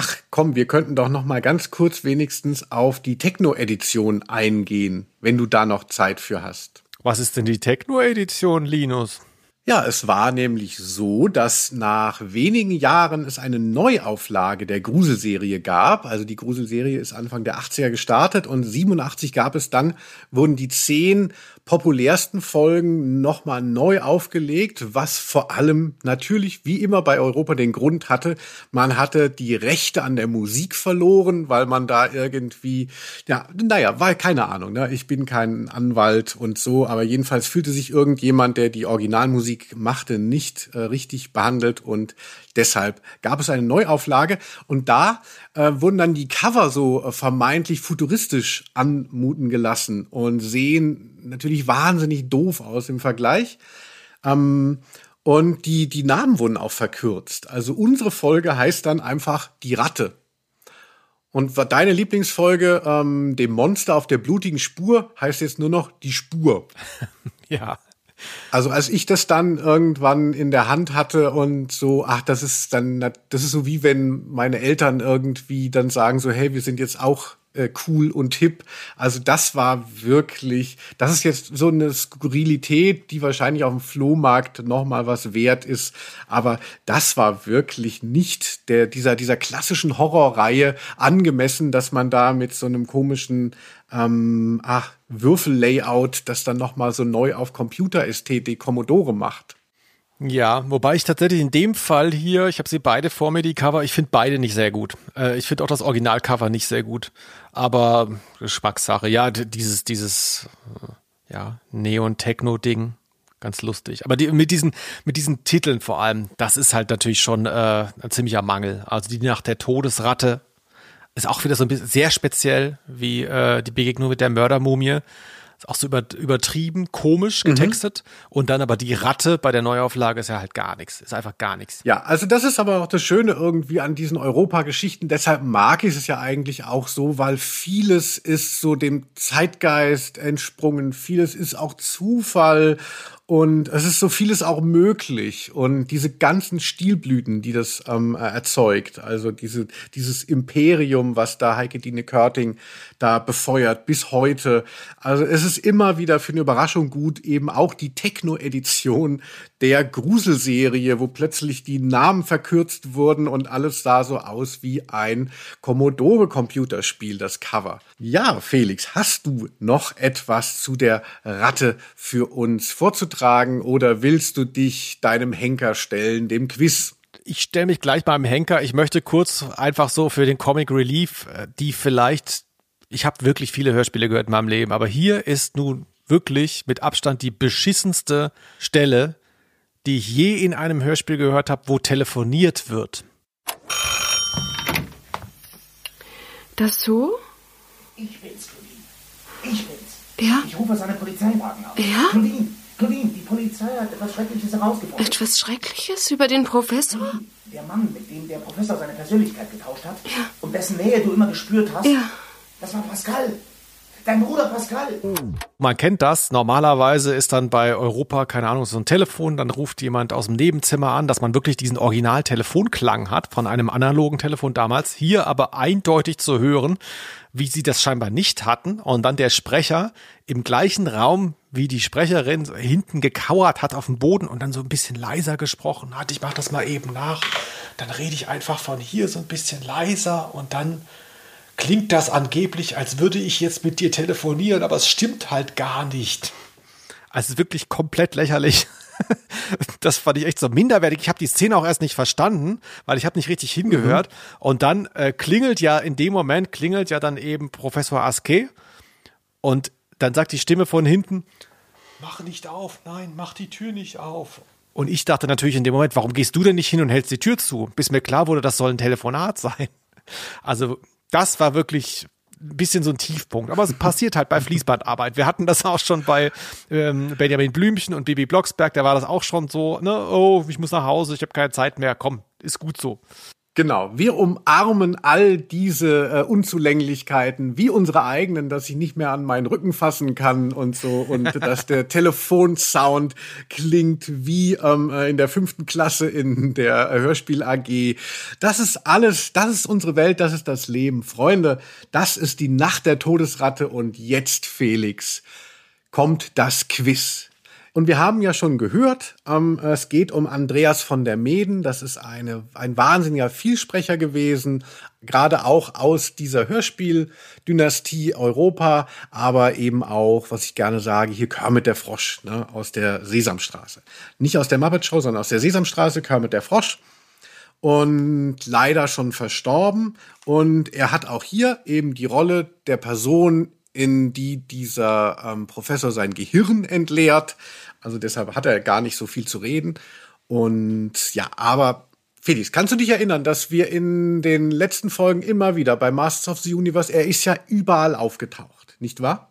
S1: Ach komm, wir könnten doch noch mal ganz kurz wenigstens auf die Techno-Edition eingehen, wenn du da noch Zeit für hast.
S4: Was ist denn die Techno-Edition, Linus?
S1: Ja, es war nämlich so, dass nach wenigen Jahren es eine Neuauflage der Gruselserie gab. Also die Gruselserie ist Anfang der 80er gestartet und 87 gab es dann, wurden die zehn populärsten Folgen nochmal neu aufgelegt, was vor allem natürlich wie immer bei Europa den Grund hatte, man hatte die Rechte an der Musik verloren, weil man da irgendwie, ja, naja, weil keine Ahnung, ne? ich bin kein Anwalt und so, aber jedenfalls fühlte sich irgendjemand, der die Originalmusik machte, nicht äh, richtig behandelt und deshalb gab es eine Neuauflage und da äh, wurden dann die Cover so äh, vermeintlich futuristisch anmuten gelassen und sehen natürlich wahnsinnig doof aus im Vergleich. Ähm, und die, die Namen wurden auch verkürzt. Also unsere Folge heißt dann einfach die Ratte. Und deine Lieblingsfolge, ähm, dem Monster auf der blutigen Spur, heißt jetzt nur noch die Spur.
S4: ja.
S1: Also als ich das dann irgendwann in der Hand hatte und so, ach, das ist dann, das ist so wie wenn meine Eltern irgendwie dann sagen so, hey, wir sind jetzt auch äh, cool und hip. Also das war wirklich, das ist jetzt so eine Skurrilität, die wahrscheinlich auf dem Flohmarkt noch mal was wert ist. Aber das war wirklich nicht der dieser dieser klassischen Horrorreihe angemessen, dass man da mit so einem komischen ähm, ach, Würfellayout das dann noch mal so neu auf Computerästhetik Commodore macht.
S4: Ja, wobei ich tatsächlich in dem Fall hier, ich habe sie beide vor mir, die Cover, ich finde beide nicht sehr gut. Äh, ich finde auch das Originalcover nicht sehr gut. Aber Geschmackssache, ja, dieses, dieses, äh, ja, Neon-Techno-Ding, ganz lustig. Aber die, mit diesen, mit diesen Titeln vor allem, das ist halt natürlich schon äh, ein ziemlicher Mangel. Also die nach der Todesratte ist auch wieder so ein bisschen sehr speziell wie äh, die Begegnung mit der Mördermumie. Ist auch so über, übertrieben, komisch mhm. getextet. Mhm. Und dann aber die Ratte bei der Neuauflage ist ja halt gar nichts. Ist einfach gar nichts.
S1: Ja, also das ist aber auch das Schöne irgendwie an diesen Europa-Geschichten. Deshalb mag ich es ja eigentlich auch so, weil vieles ist so dem Zeitgeist entsprungen. Vieles ist auch Zufall und es ist so vieles auch möglich. Und diese ganzen Stilblüten, die das ähm, erzeugt, also diese, dieses Imperium, was da Heike Dine Körting da befeuert bis heute. Also es ist immer wieder für eine Überraschung gut, eben auch die Techno-Edition der Gruselserie, wo plötzlich die Namen verkürzt wurden und alles sah so aus wie ein Commodore-Computerspiel, das Cover. Ja, Felix, hast du noch etwas zu der Ratte für uns vorzutragen oder willst du dich deinem Henker stellen, dem Quiz?
S4: ich stelle mich gleich beim Henker. Ich möchte kurz einfach so für den Comic Relief, äh, die vielleicht ich habe wirklich viele Hörspiele gehört in meinem Leben, aber hier ist nun wirklich mit Abstand die beschissenste Stelle, die ich je in einem Hörspiel gehört habe, wo telefoniert wird.
S2: Das so?
S11: Ich bin's, Claudine. Ich bin's.
S2: Ja?
S11: Ich rufe seine Polizeiwagen auf.
S2: Ja?
S11: Claudine, Claudine, die Polizei hat etwas Schreckliches herausgefunden.
S2: Etwas Schreckliches über den Professor?
S11: Der Mann, mit dem der Professor seine Persönlichkeit getauscht hat ja. und dessen Nähe du immer gespürt hast, ja. das war Pascal. Dein Bruder Pascal.
S4: Man kennt das. Normalerweise ist dann bei Europa, keine Ahnung, so ein Telefon, dann ruft jemand aus dem Nebenzimmer an, dass man wirklich diesen Original-Telefonklang hat von einem analogen Telefon damals. Hier aber eindeutig zu hören, wie sie das scheinbar nicht hatten. Und dann der Sprecher im gleichen Raum wie die Sprecherin hinten gekauert hat auf dem Boden und dann so ein bisschen leiser gesprochen hat. Ich mach das mal eben nach. Dann rede ich einfach von hier so ein bisschen leiser und dann klingt das angeblich, als würde ich jetzt mit dir telefonieren, aber es stimmt halt gar nicht. Also wirklich komplett lächerlich. Das fand ich echt so minderwertig. Ich habe die Szene auch erst nicht verstanden, weil ich habe nicht richtig hingehört. Mhm. Und dann äh, klingelt ja in dem Moment klingelt ja dann eben Professor Aske und dann sagt die Stimme von hinten: Mach nicht auf, nein, mach die Tür nicht auf. Und ich dachte natürlich in dem Moment, warum gehst du denn nicht hin und hältst die Tür zu? Bis mir klar wurde, das soll ein Telefonat sein. Also das war wirklich ein bisschen so ein Tiefpunkt. Aber es passiert halt bei Fließbandarbeit. Wir hatten das auch schon bei ähm, Benjamin Blümchen und Bibi Blocksberg. Da war das auch schon so, ne, oh, ich muss nach Hause, ich habe keine Zeit mehr. Komm, ist gut so.
S1: Genau, wir umarmen all diese äh, Unzulänglichkeiten wie unsere eigenen, dass ich nicht mehr an meinen Rücken fassen kann und so und dass der Telefonsound klingt wie ähm, äh, in der fünften Klasse in der Hörspiel AG. Das ist alles, das ist unsere Welt, das ist das Leben. Freunde, das ist die Nacht der Todesratte und jetzt, Felix, kommt das Quiz. Und wir haben ja schon gehört, ähm, es geht um Andreas von der Meden. Das ist eine, ein wahnsinniger Vielsprecher gewesen, gerade auch aus dieser Hörspieldynastie Europa, aber eben auch, was ich gerne sage, hier Kermit der Frosch ne, aus der Sesamstraße. Nicht aus der Muppet Show, sondern aus der Sesamstraße, Kermit der Frosch und leider schon verstorben. Und er hat auch hier eben die Rolle der Person in die dieser ähm, Professor sein Gehirn entleert. Also deshalb hat er gar nicht so viel zu reden. Und ja, aber Felix, kannst du dich erinnern, dass wir in den letzten Folgen immer wieder bei Masters of the Universe, er ist ja überall aufgetaucht, nicht wahr?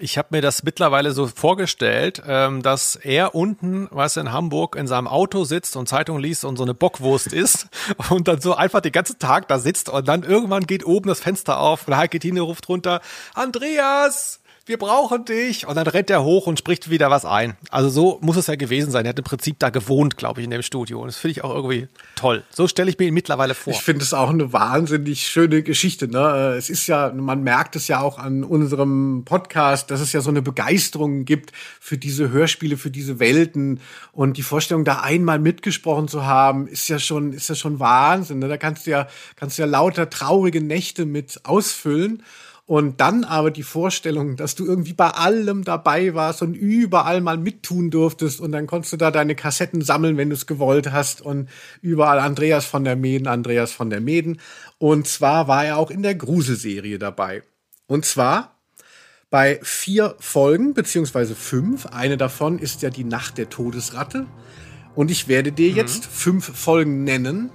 S4: Ich habe mir das mittlerweile so vorgestellt, ähm, dass er unten, weißt du, in Hamburg in seinem Auto sitzt und Zeitung liest und so eine Bockwurst isst und dann so einfach den ganzen Tag da sitzt und dann irgendwann geht oben das Fenster auf und Heike Tine ruft runter, Andreas, wir brauchen dich. Und dann rennt er hoch und spricht wieder was ein. Also so muss es ja gewesen sein. Er hat im Prinzip da gewohnt, glaube ich, in dem Studio. Und das finde ich auch irgendwie toll. So stelle ich mir ihn mittlerweile vor.
S1: Ich finde es auch eine wahnsinnig schöne Geschichte. Ne? Es ist ja, man merkt es ja auch an unserem Podcast, dass es ja so eine Begeisterung gibt für diese Hörspiele, für diese Welten. Und die Vorstellung, da einmal mitgesprochen zu haben, ist ja schon, ist ja schon Wahnsinn. Ne? Da kannst du ja, kannst du ja lauter traurige Nächte mit ausfüllen. Und dann aber die Vorstellung, dass du irgendwie bei allem dabei warst und überall mal mittun durftest und dann konntest du da deine Kassetten sammeln, wenn du es gewollt hast und überall Andreas von der Meden, Andreas von der Meden. Und zwar war er auch in der Gruselserie dabei. Und zwar bei vier Folgen, beziehungsweise fünf. Eine davon ist ja die Nacht der Todesratte. Und ich werde dir mhm. jetzt fünf Folgen nennen,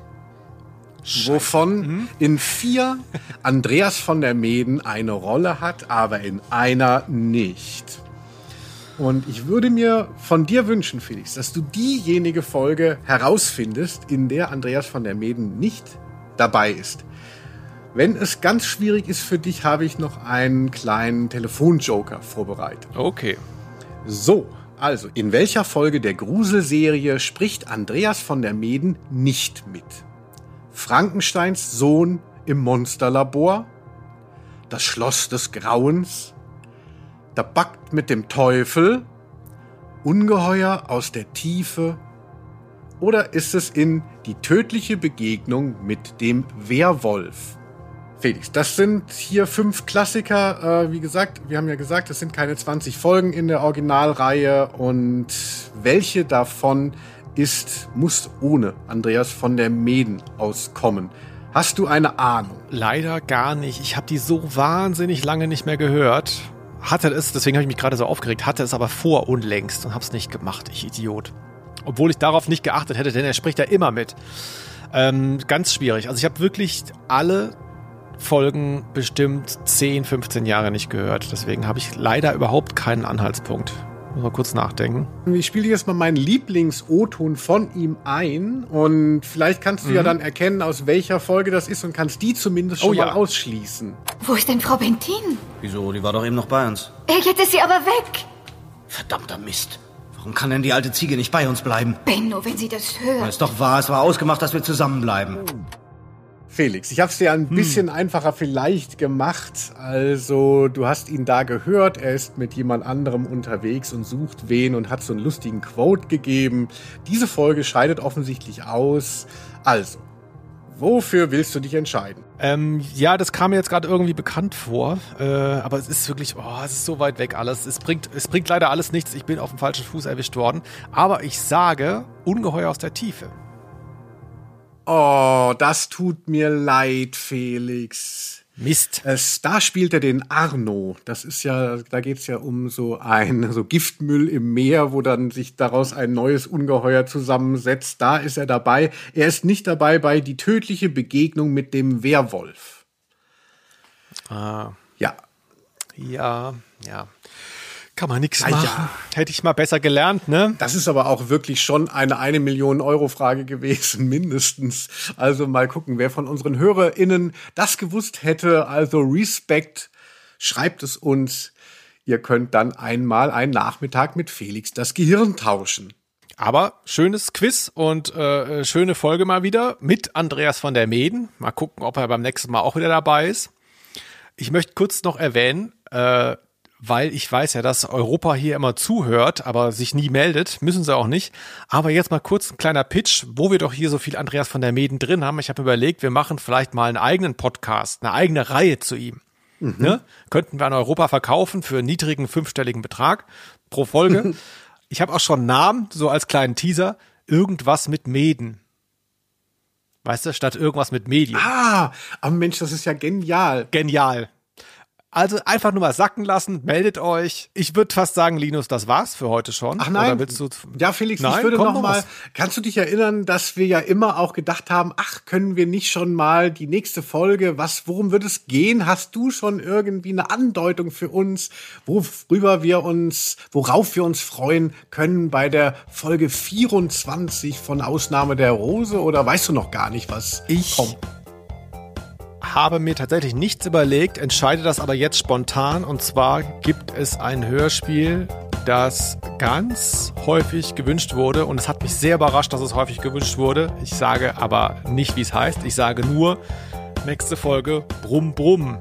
S1: Scheiße. wovon mhm. in vier Andreas von der Meden eine Rolle hat, aber in einer nicht. Und ich würde mir von dir wünschen, Felix, dass du diejenige Folge herausfindest, in der Andreas von der Meden nicht dabei ist. Wenn es ganz schwierig ist für dich, habe ich noch einen kleinen Telefonjoker vorbereitet.
S4: Okay.
S1: So, also, in welcher Folge der Gruselserie spricht Andreas von der Meden nicht mit? Frankensteins Sohn im Monsterlabor, das Schloss des Grauens, der Backt mit dem Teufel, Ungeheuer aus der Tiefe oder ist es in die tödliche Begegnung mit dem Werwolf? Felix, das sind hier fünf Klassiker. Äh, wie gesagt, wir haben ja gesagt, es sind keine 20 Folgen in der Originalreihe und welche davon ist, muss ohne Andreas von der Meden auskommen. Hast du eine Ahnung?
S4: Leider gar nicht. Ich habe die so wahnsinnig lange nicht mehr gehört. Hatte es, deswegen habe ich mich gerade so aufgeregt, hatte es aber vor unlängst und habe es nicht gemacht, ich Idiot. Obwohl ich darauf nicht geachtet hätte, denn er spricht ja immer mit. Ähm, ganz schwierig. Also ich habe wirklich alle Folgen bestimmt 10, 15 Jahre nicht gehört. Deswegen habe ich leider überhaupt keinen Anhaltspunkt. Muss mal kurz nachdenken.
S1: Ich spiele jetzt mal meinen Lieblings-O-Ton von ihm ein und vielleicht kannst du mhm. ja dann erkennen, aus welcher Folge das ist und kannst die zumindest schon oh, ja. mal ausschließen.
S12: Wo ist denn Frau Bentin?
S13: Wieso? Die war doch eben noch bei uns.
S12: Jetzt ist sie aber weg.
S13: Verdammter Mist. Warum kann denn die alte Ziege nicht bei uns bleiben?
S12: Benno, wenn sie das hört.
S13: Das ist doch wahr, es war ausgemacht, dass wir zusammenbleiben.
S1: Felix, ich habe es dir ein hm. bisschen einfacher vielleicht gemacht. Also, du hast ihn da gehört, er ist mit jemand anderem unterwegs und sucht wen und hat so einen lustigen Quote gegeben. Diese Folge scheidet offensichtlich aus. Also, wofür willst du dich entscheiden?
S4: Ähm, ja, das kam mir jetzt gerade irgendwie bekannt vor, äh, aber es ist wirklich, oh, es ist so weit weg alles. Es bringt, es bringt leider alles nichts. Ich bin auf dem falschen Fuß erwischt worden. Aber ich sage, Ungeheuer aus der Tiefe.
S1: Oh, das tut mir leid, Felix.
S4: Mist.
S1: Es, da spielt er den Arno. Das ist ja, da geht's ja um so ein so Giftmüll im Meer, wo dann sich daraus ein neues Ungeheuer zusammensetzt. Da ist er dabei. Er ist nicht dabei bei die tödliche Begegnung mit dem Werwolf.
S4: Ah.
S1: Ja.
S4: Ja, ja. Kann man nichts machen. Ja. Hätte ich mal besser gelernt, ne?
S1: Das ist aber auch wirklich schon eine eine Million Euro Frage gewesen, mindestens. Also mal gucken, wer von unseren HörerInnen das gewusst hätte. Also Respekt, schreibt es uns. Ihr könnt dann einmal einen Nachmittag mit Felix das Gehirn tauschen.
S4: Aber schönes Quiz und äh, schöne Folge mal wieder mit Andreas von der Meden. Mal gucken, ob er beim nächsten Mal auch wieder dabei ist. Ich möchte kurz noch erwähnen, äh, weil ich weiß ja, dass Europa hier immer zuhört, aber sich nie meldet, müssen sie auch nicht. Aber jetzt mal kurz ein kleiner Pitch, wo wir doch hier so viel Andreas von der Meden drin haben. Ich habe überlegt, wir machen vielleicht mal einen eigenen Podcast, eine eigene Reihe zu ihm. Mhm. Ne? Könnten wir an Europa verkaufen für einen niedrigen fünfstelligen Betrag pro Folge. ich habe auch schon einen Namen, so als kleinen Teaser. Irgendwas mit Meden. Weißt du, statt irgendwas mit Medien.
S1: Ah, aber Mensch, das ist ja genial.
S4: Genial. Also einfach nur mal sacken lassen, meldet euch. Ich würde fast sagen, Linus, das war's für heute schon.
S1: Ach nein. Oder willst du ja, Felix, nein? ich würde Komm noch mal, kannst du dich erinnern, dass wir ja immer auch gedacht haben, ach, können wir nicht schon mal die nächste Folge, was, worum wird es gehen? Hast du schon irgendwie eine Andeutung für uns, worüber wir uns, worauf wir uns freuen können bei der Folge 24 von Ausnahme der Rose? Oder weißt du noch gar nicht, was
S4: ich kommt? Habe mir tatsächlich nichts überlegt, entscheide das aber jetzt spontan. Und zwar gibt es ein Hörspiel, das ganz häufig gewünscht wurde. Und es hat mich sehr überrascht, dass es häufig gewünscht wurde. Ich sage aber nicht, wie es heißt. Ich sage nur, nächste Folge, Brumm Brumm.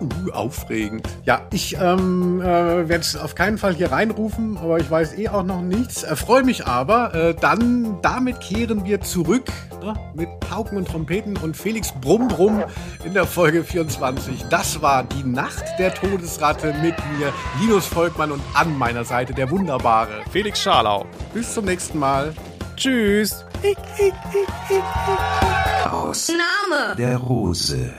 S1: Uh, aufregend. Ja, ich ähm, äh, werde es auf keinen Fall hier reinrufen, aber ich weiß eh auch noch nichts. Erfreue mich aber. Äh, dann, damit kehren wir zurück ne, mit Pauken und Trompeten und Felix Brumm Brumm in der Folge 24. Das war die Nacht der Todesratte mit mir, Linus Volkmann und an meiner Seite der wunderbare
S4: Felix Scharlau.
S1: Bis zum nächsten Mal.
S4: Tschüss.
S8: Aus Name der Rose.